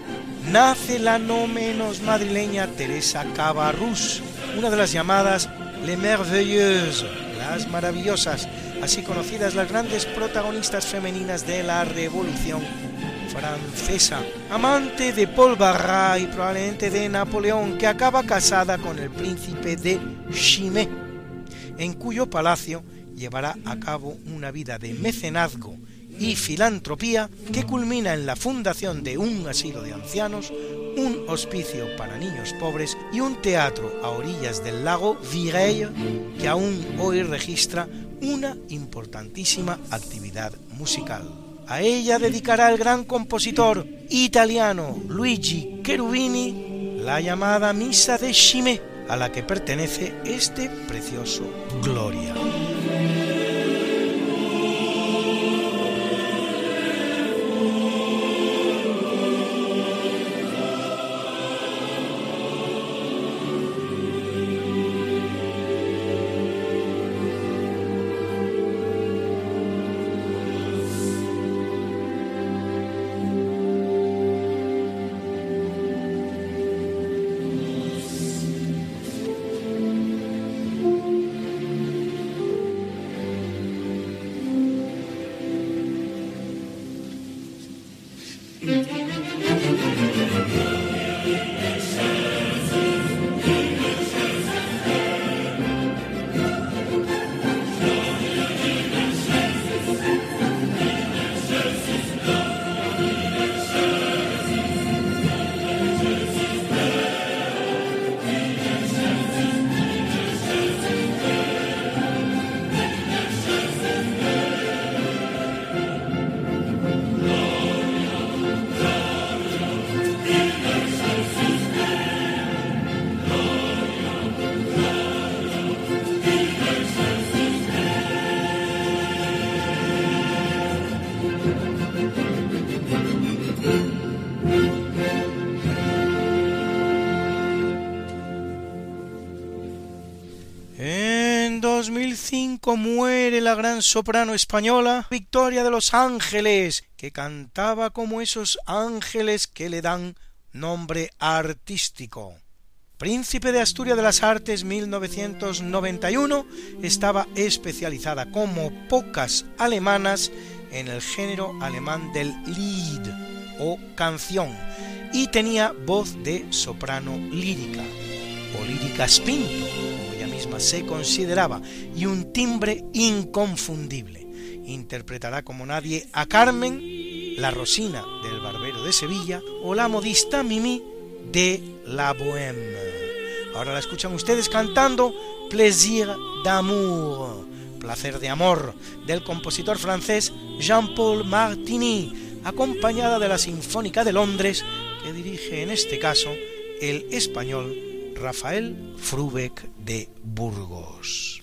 nace la no menos madrileña Teresa Cabarrús, una de las llamadas Les Merveilleuses, las maravillosas, así conocidas las grandes protagonistas femeninas de la Revolución francesa, amante de Paul Barras y probablemente de Napoleón, que acaba casada con el príncipe de Chimay, en cuyo palacio llevará a cabo una vida de mecenazgo y filantropía que culmina en la fundación de un asilo de ancianos, un hospicio para niños pobres y un teatro a orillas del lago Vireille que aún hoy registra una importantísima actividad musical. A ella dedicará el gran compositor italiano Luigi Cherubini la llamada Misa de Chimay, a la que pertenece este precioso Gloria. 2005 muere la gran soprano española Victoria de los Ángeles, que cantaba como esos ángeles que le dan nombre artístico. Príncipe de Asturias de las Artes 1991, estaba especializada como pocas alemanas en el género alemán del Lied o canción y tenía voz de soprano lírica o lírica spinto, se consideraba, y un timbre inconfundible. Interpretará como nadie a Carmen, la Rosina del Barbero de Sevilla o la modista Mimi de la Bohème. Ahora la escuchan ustedes cantando Plaisir d'amour, placer de amor, del compositor francés Jean-Paul Martini, acompañada de la Sinfónica de Londres, que dirige en este caso el español Rafael Frubeck de Burgos.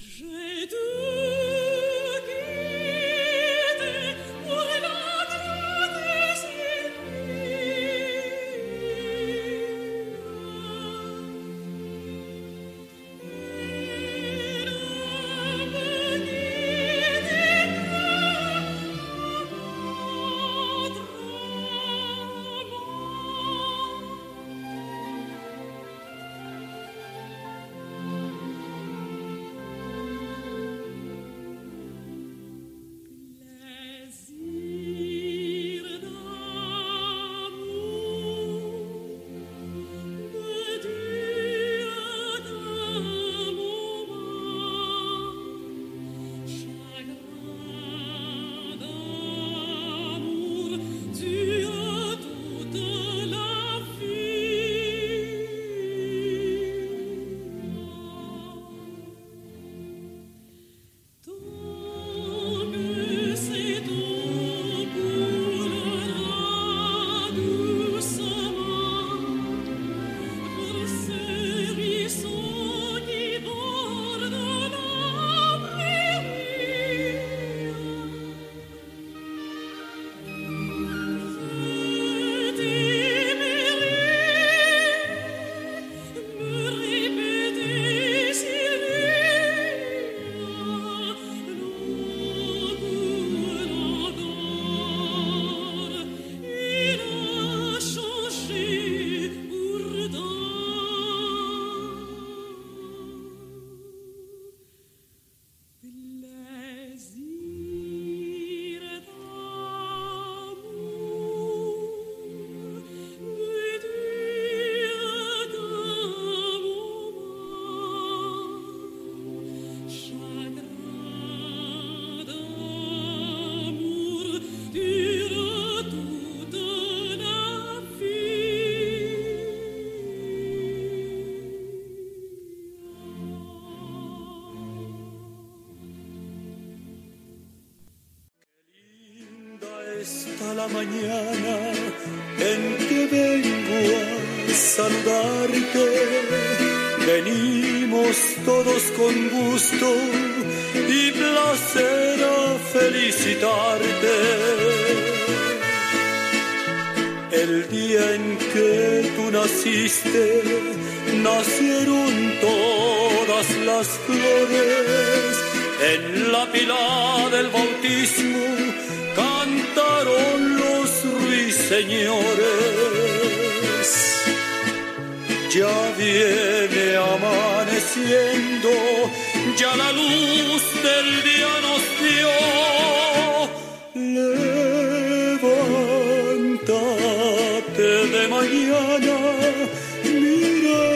Mañana en que vengo a saludarte. Venimos todos con gusto y placer a felicitarte. El día en que tú naciste, nacieron todas las flores. En la pila Ya viene amaneciendo, ya la luz del día nos dio. Levántate de mañana, mira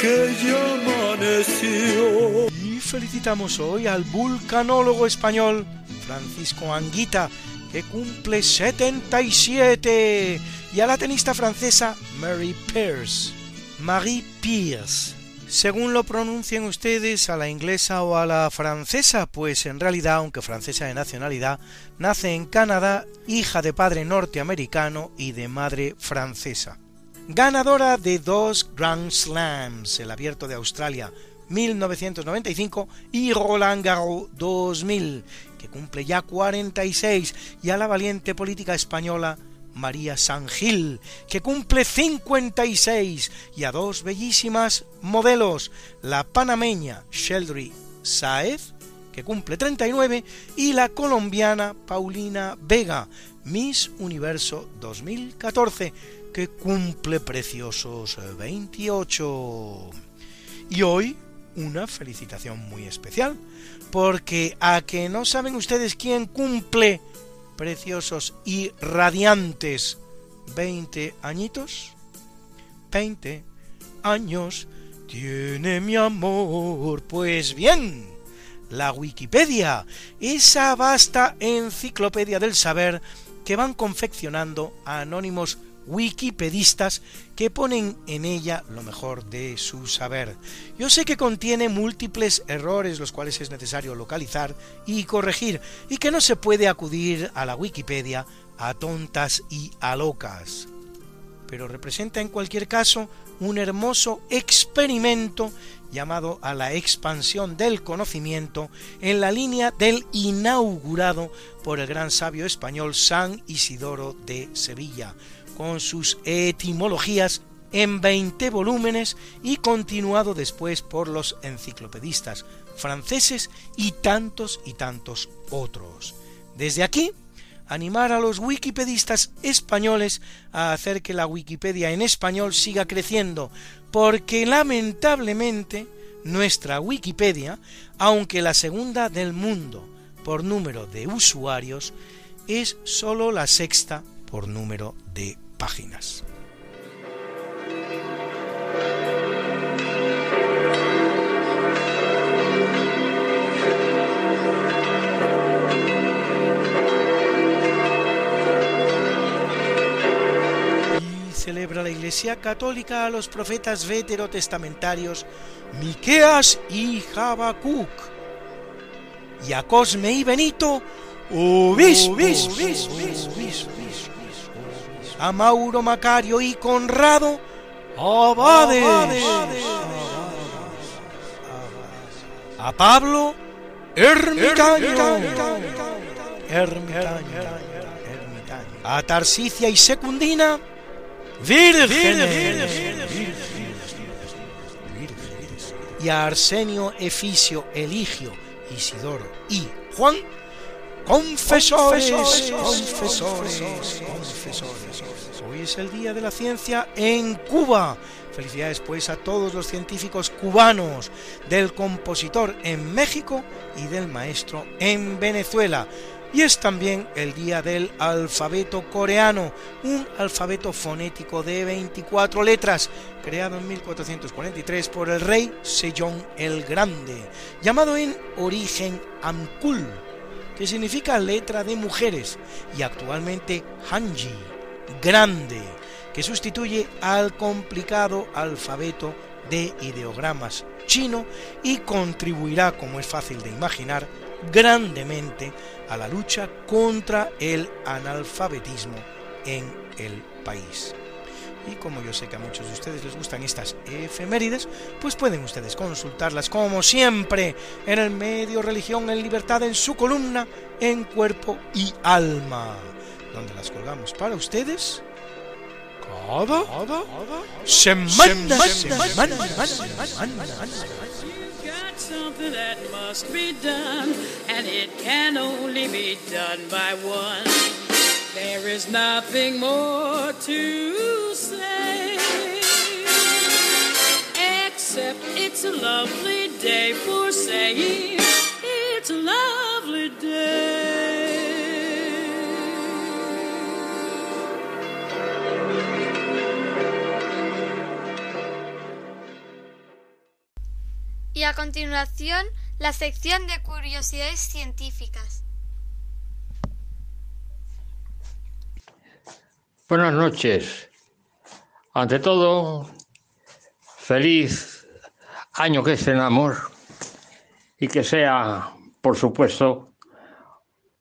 que ya amaneció. Y felicitamos hoy al vulcanólogo español Francisco Anguita, que cumple 77, y a la tenista francesa Mary Pierce. Marie Pierce. Según lo pronuncien ustedes, a la inglesa o a la francesa, pues en realidad, aunque francesa de nacionalidad, nace en Canadá, hija de padre norteamericano y de madre francesa. Ganadora de dos Grand Slams, el Abierto de Australia 1995 y Roland Garros 2000, que cumple ya 46, y a la valiente política española María San Gil, que cumple 56, y a dos bellísimas modelos, la panameña Sheldry Saez, que cumple 39, y la colombiana Paulina Vega, Miss Universo 2014, que cumple preciosos 28. Y hoy una felicitación muy especial, porque a que no saben ustedes quién cumple preciosos y radiantes 20 añitos. 20 años tiene mi amor. Pues bien, la Wikipedia, esa vasta enciclopedia del saber que van confeccionando anónimos wikipedistas que ponen en ella lo mejor de su saber. Yo sé que contiene múltiples errores los cuales es necesario localizar y corregir y que no se puede acudir a la Wikipedia a tontas y a locas. Pero representa en cualquier caso un hermoso experimento llamado a la expansión del conocimiento en la línea del inaugurado por el gran sabio español San Isidoro de Sevilla, con sus etimologías en 20 volúmenes y continuado después por los enciclopedistas franceses y tantos y tantos otros. Desde aquí, animar a los wikipedistas españoles a hacer que la Wikipedia en español siga creciendo, porque lamentablemente nuestra Wikipedia, aunque la segunda del mundo por número de usuarios, es sólo la sexta por número de páginas. Y celebra la Iglesia Católica a los profetas veterotestamentarios Miqueas y Habacuc, y a Cosme y Benito, obispos, a Mauro Macario y Conrado, abades, a Pablo, ermitaño, ermitaño, a Tarsicia y Secundina, vírgenes, y a Arsenio, Eficio, Eligio, Isidoro y Juan, confesores, confesores, confesores. Hoy es el Día de la Ciencia en Cuba. Felicidades pues a todos los científicos cubanos, del compositor en México y del maestro en Venezuela. Y es también el día del alfabeto coreano, un alfabeto fonético de 24 letras, creado en 1443 por el rey Sejong el Grande, llamado en origen Amkul, que significa letra de mujeres, y actualmente Hanji, grande, que sustituye al complicado alfabeto de ideogramas chino y contribuirá, como es fácil de imaginar, grandemente a la lucha contra el analfabetismo en el país. Y como yo sé que a muchos de ustedes les gustan estas efemérides, pues pueden ustedes consultarlas como siempre en el medio Religión en Libertad en su columna en Cuerpo y Alma, donde las colgamos para ustedes cada, semana. something that must. There is nothing more to say, except it's a lovely day for saying it's a lovely day. Y a continuación, la sección de curiosidades científicas. Buenas noches. Ante todo, feliz año que estrenamos y que sea, por supuesto,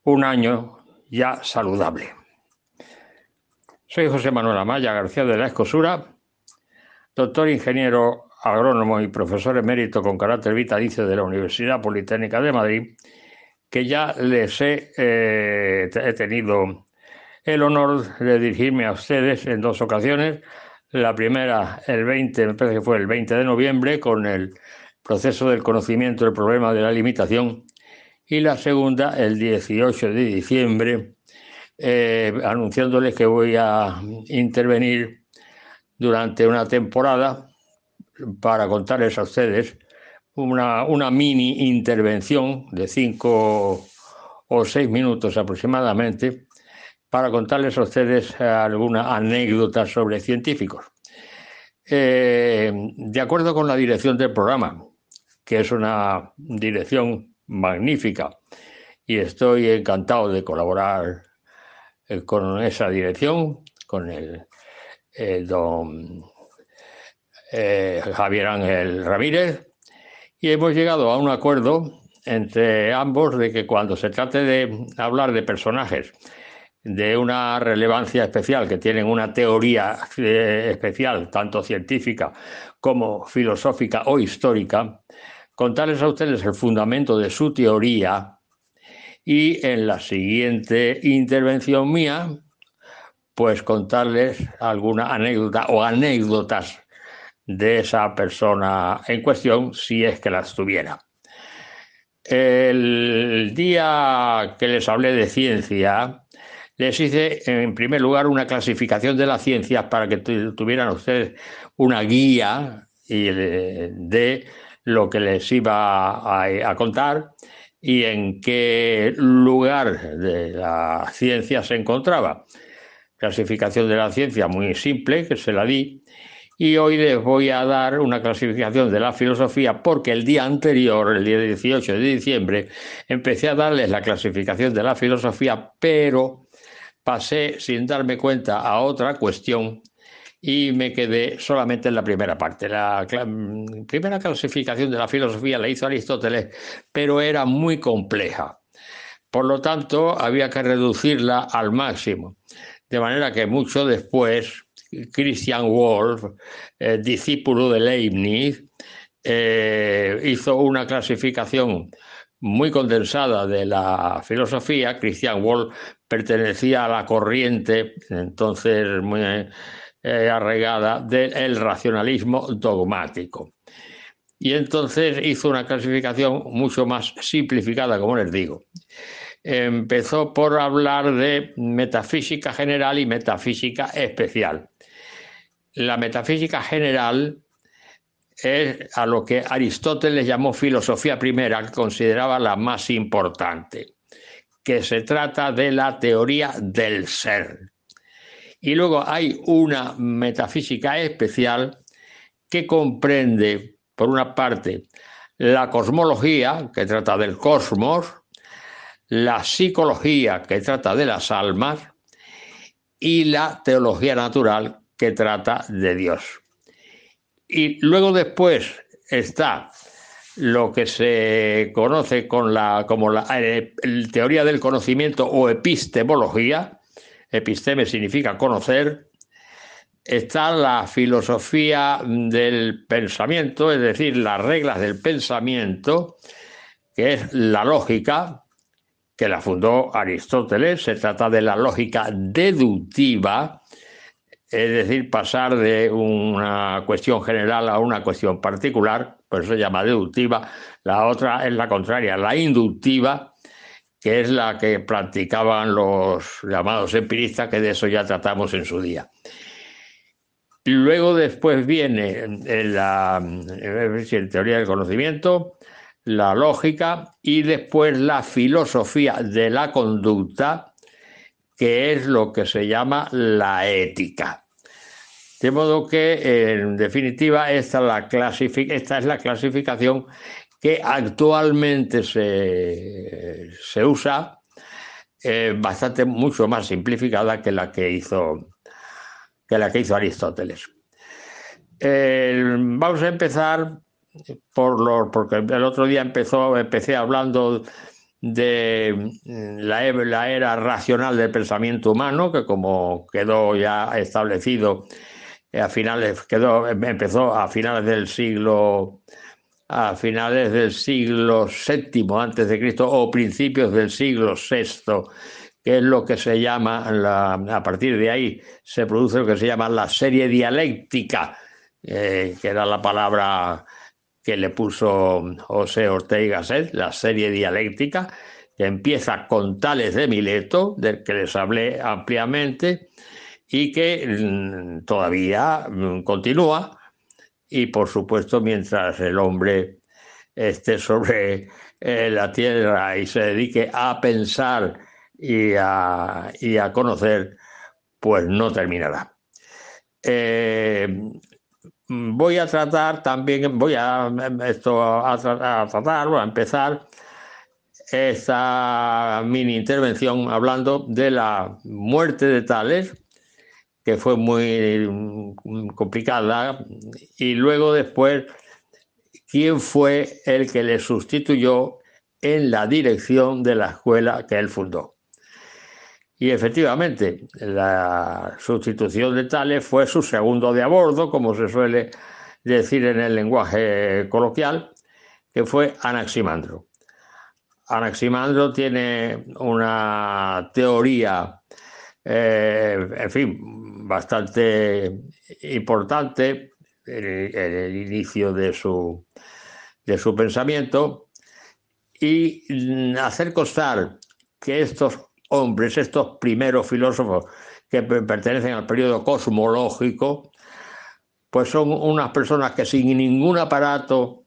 un año ya saludable. Soy José Manuel Amaya García de la Escosura, doctor ingeniero agrónomo y profesor emérito con carácter vitalicio de la Universidad Politécnica de Madrid, que ya les he, eh, he tenido el honor de dirigirme a ustedes en dos ocasiones. La primera, el 20, me parece que fue el 20 de noviembre, con el proceso del conocimiento del problema de la limitación. Y la segunda, el 18 de diciembre, eh, anunciándoles que voy a intervenir durante una temporada para contarles a ustedes una, una mini intervención de cinco o seis minutos aproximadamente para contarles a ustedes alguna anécdota sobre científicos. Eh, de acuerdo con la dirección del programa, que es una dirección magnífica, y estoy encantado de colaborar eh, con esa dirección, con el, el don eh, Javier Ángel Ramírez, y hemos llegado a un acuerdo entre ambos de que cuando se trate de hablar de personajes de una relevancia especial, que tienen una teoría eh, especial, tanto científica como filosófica o histórica, contarles a ustedes el fundamento de su teoría y en la siguiente intervención mía, pues contarles alguna anécdota o anécdotas de esa persona en cuestión si es que las tuviera. El día que les hablé de ciencia, les hice en primer lugar una clasificación de las ciencias para que tuvieran ustedes una guía de lo que les iba a, contar y en qué lugar de la ciencia se encontraba. Clasificación de la ciencia muy simple, que se la di, y hoy les voy a dar una clasificación de la filosofía porque el día anterior, el día 18 de diciembre, empecé a darles la clasificación de la filosofía, pero pasé sin darme cuenta a otra cuestión y me quedé solamente en la primera parte. La primera clasificación de la filosofía la hizo Aristóteles, pero era muy compleja. Por lo tanto, había que reducirla al máximo. De manera que mucho después Christian Wolff, eh, discípulo de Leibniz, eh, hizo una clasificación muy condensada de la filosofía. Christian Wolff pertenecía a la corriente, entonces muy eh, arraigada, del racionalismo dogmático. Y entonces hizo una clasificación mucho más simplificada, como les digo empezó por hablar de metafísica general y metafísica especial. La metafísica general es a lo que Aristóteles llamó filosofía primera, que consideraba la más importante, que se trata de la teoría del ser. Y luego hay una metafísica especial que comprende, por una parte, la cosmología, que trata del cosmos, la psicología, que trata de las almas, y la teología natural, que trata de Dios. Y luego después está lo que se conoce con la, como la eh, teoría del conocimiento o epistemología. Episteme significa conocer. Está la filosofía del pensamiento, es decir, las reglas del pensamiento, que es la lógica, que la fundó Aristóteles. Se trata de la lógica deductiva, es decir, pasar de una cuestión general a una cuestión particular, por eso se llama deductiva. La otra es la contraria, la inductiva, que es la que practicaban los llamados empiristas, que de eso ya tratamos en su día. Luego después viene la teoría del conocimiento, la lógica y después la filosofía de la conducta, que es lo que se llama la ética. De modo que, en definitiva, esta, es la clasificación que actualmente se, usa, eh, bastante mucho más simplificada que la que hizo, que la que hizo Aristóteles. vamos a empezar por los, porque el otro día empezó, empecé hablando de la, la, era racional del pensamiento humano, que como quedó ya establecido a finales, quedó, empezó a finales del siglo a finales del siglo VII antes de Cristo o principios del siglo VI, que es lo que se llama, a partir de ahí se produce lo que se llama la serie dialéctica, eh, que era la palabra que le puso José Ortega y Gasset, la serie dialéctica, que empieza con Tales de Mileto, del que les hablé ampliamente, y que mm, todavía mm, continúa y por supuesto mientras el hombre esté sobre eh, la tierra y se dedique a pensar y a, conocer, pues no terminará. Eh, voy a tratar también, voy a, esto, a, a tratar, a empezar esta mini intervención hablando de la muerte de Tales que fue muy mm, complicada, y luego después, quién fue el que le sustituyó en la dirección de la escuela que él fundó. Y efectivamente, la sustitución de Tales fue su segundo de a bordo, como se suele decir en el lenguaje coloquial, que fue Anaximandro. Anaximandro tiene una teoría, eh, en fin, bastante importante en el, inicio de su, de su pensamiento. Y mm, hacer constar que estos hombres, estos primeros filósofos que pertenecen al periodo cosmológico, pues son unas personas que sin ningún aparato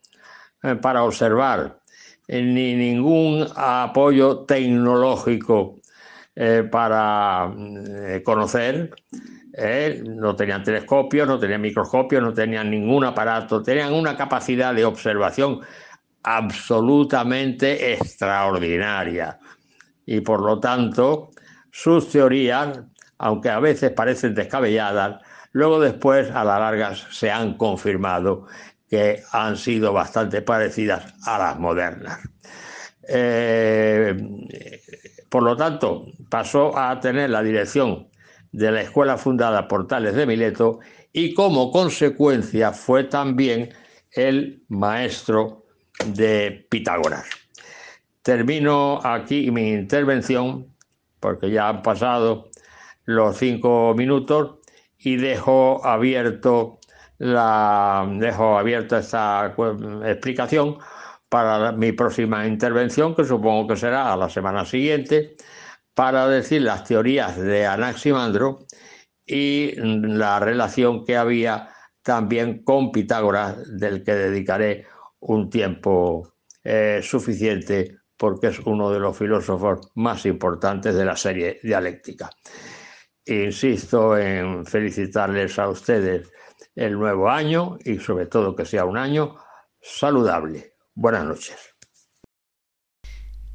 eh, para observar, ni ningún apoyo tecnológico eh, para mm, conocer, ¿eh? no tenían telescopios, no tenían microscopios, no tenían ningún aparato, tenían una capacidad de observación absolutamente extraordinaria. Y por lo tanto, sus teorías, aunque a veces parecen descabelladas, luego después a la larga se han confirmado que han sido bastante parecidas a las modernas. Eh, por lo tanto, pasó a tener la dirección de la escuela fundada por Tales de Mileto y como consecuencia fue también el maestro de Pitágoras. Termino aquí mi intervención porque ya han pasado los cinco minutos y dejo abierto la dejo abierta esta explicación para mi próxima intervención que supongo que será a la semana siguiente para decir las teorías de Anaximandro y la relación que había también con Pitágoras, del que dedicaré un tiempo eh, suficiente porque es uno de los filósofos más importantes de la serie dialéctica. Insisto en felicitarles a ustedes el nuevo año y sobre todo que sea un año saludable. Buenas noches.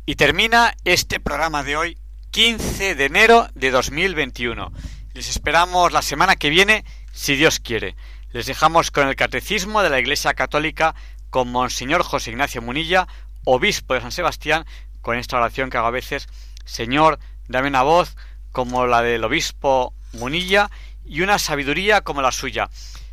Y termina este programa de hoy 15 de enero de 2021. Les esperamos la semana que viene, si Dios quiere. Les dejamos con el Catecismo de la Iglesia Católica con Monseñor José Ignacio Munilla, obispo de San Sebastián, con esta oración que hago a veces, Señor, dame una voz como la del obispo Munilla y una sabiduría como la suya.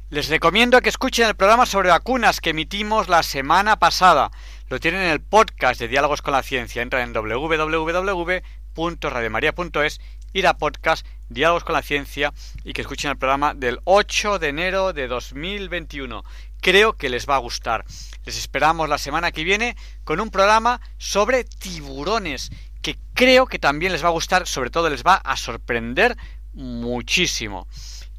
Les recomiendo que escuchen el programa sobre vacunas que emitimos la semana pasada. Lo tienen en el podcast de Diálogos con la Ciencia. Entra en www.radiomaria.es, ir a podcast Diálogos con la Ciencia y que escuchen el programa del 8 de enero de 2021. Creo que les va a gustar. Les esperamos la semana que viene con un programa sobre tiburones que creo que también les va a gustar, sobre todo les va a sorprender muchísimo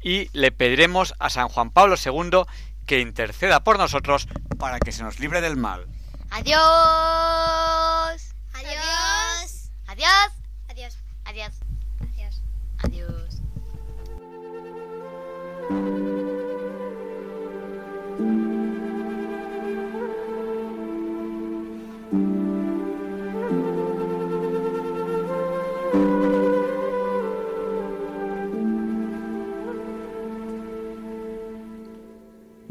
y le pediremos a San Juan Pablo II que interceda por nosotros para que se nos libre del mal. Adiós. Adiós. Adiós. Adiós. Adiós. Adiós. Adiós.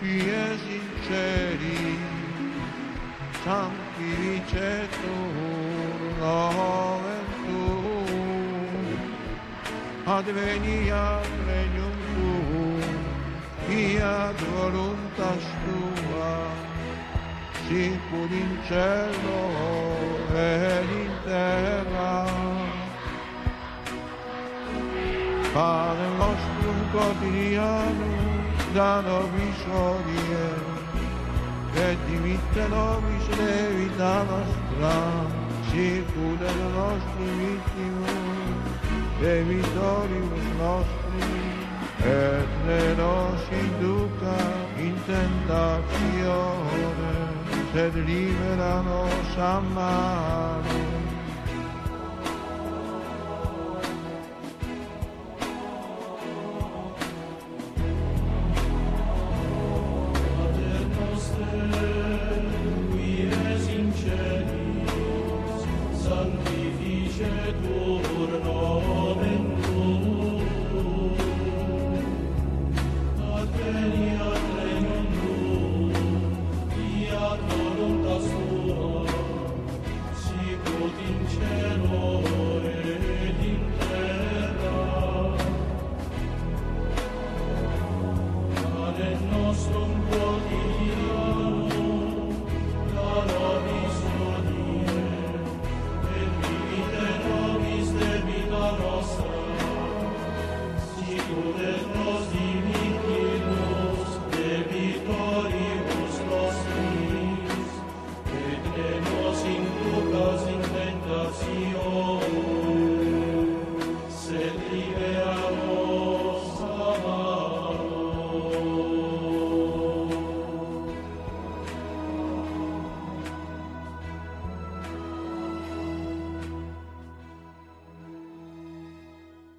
Chiesi sinceri, santi vice tu, la gioventù, advenia regnum tuum, fiat voluntas tua, sicur in cielo ed in terra. Padre nostro quotidiano, dano visorie che dimittano miserevita nostra circude le nostre vittime e vittorius nostri e ne nos induca in tentazione se libera nos a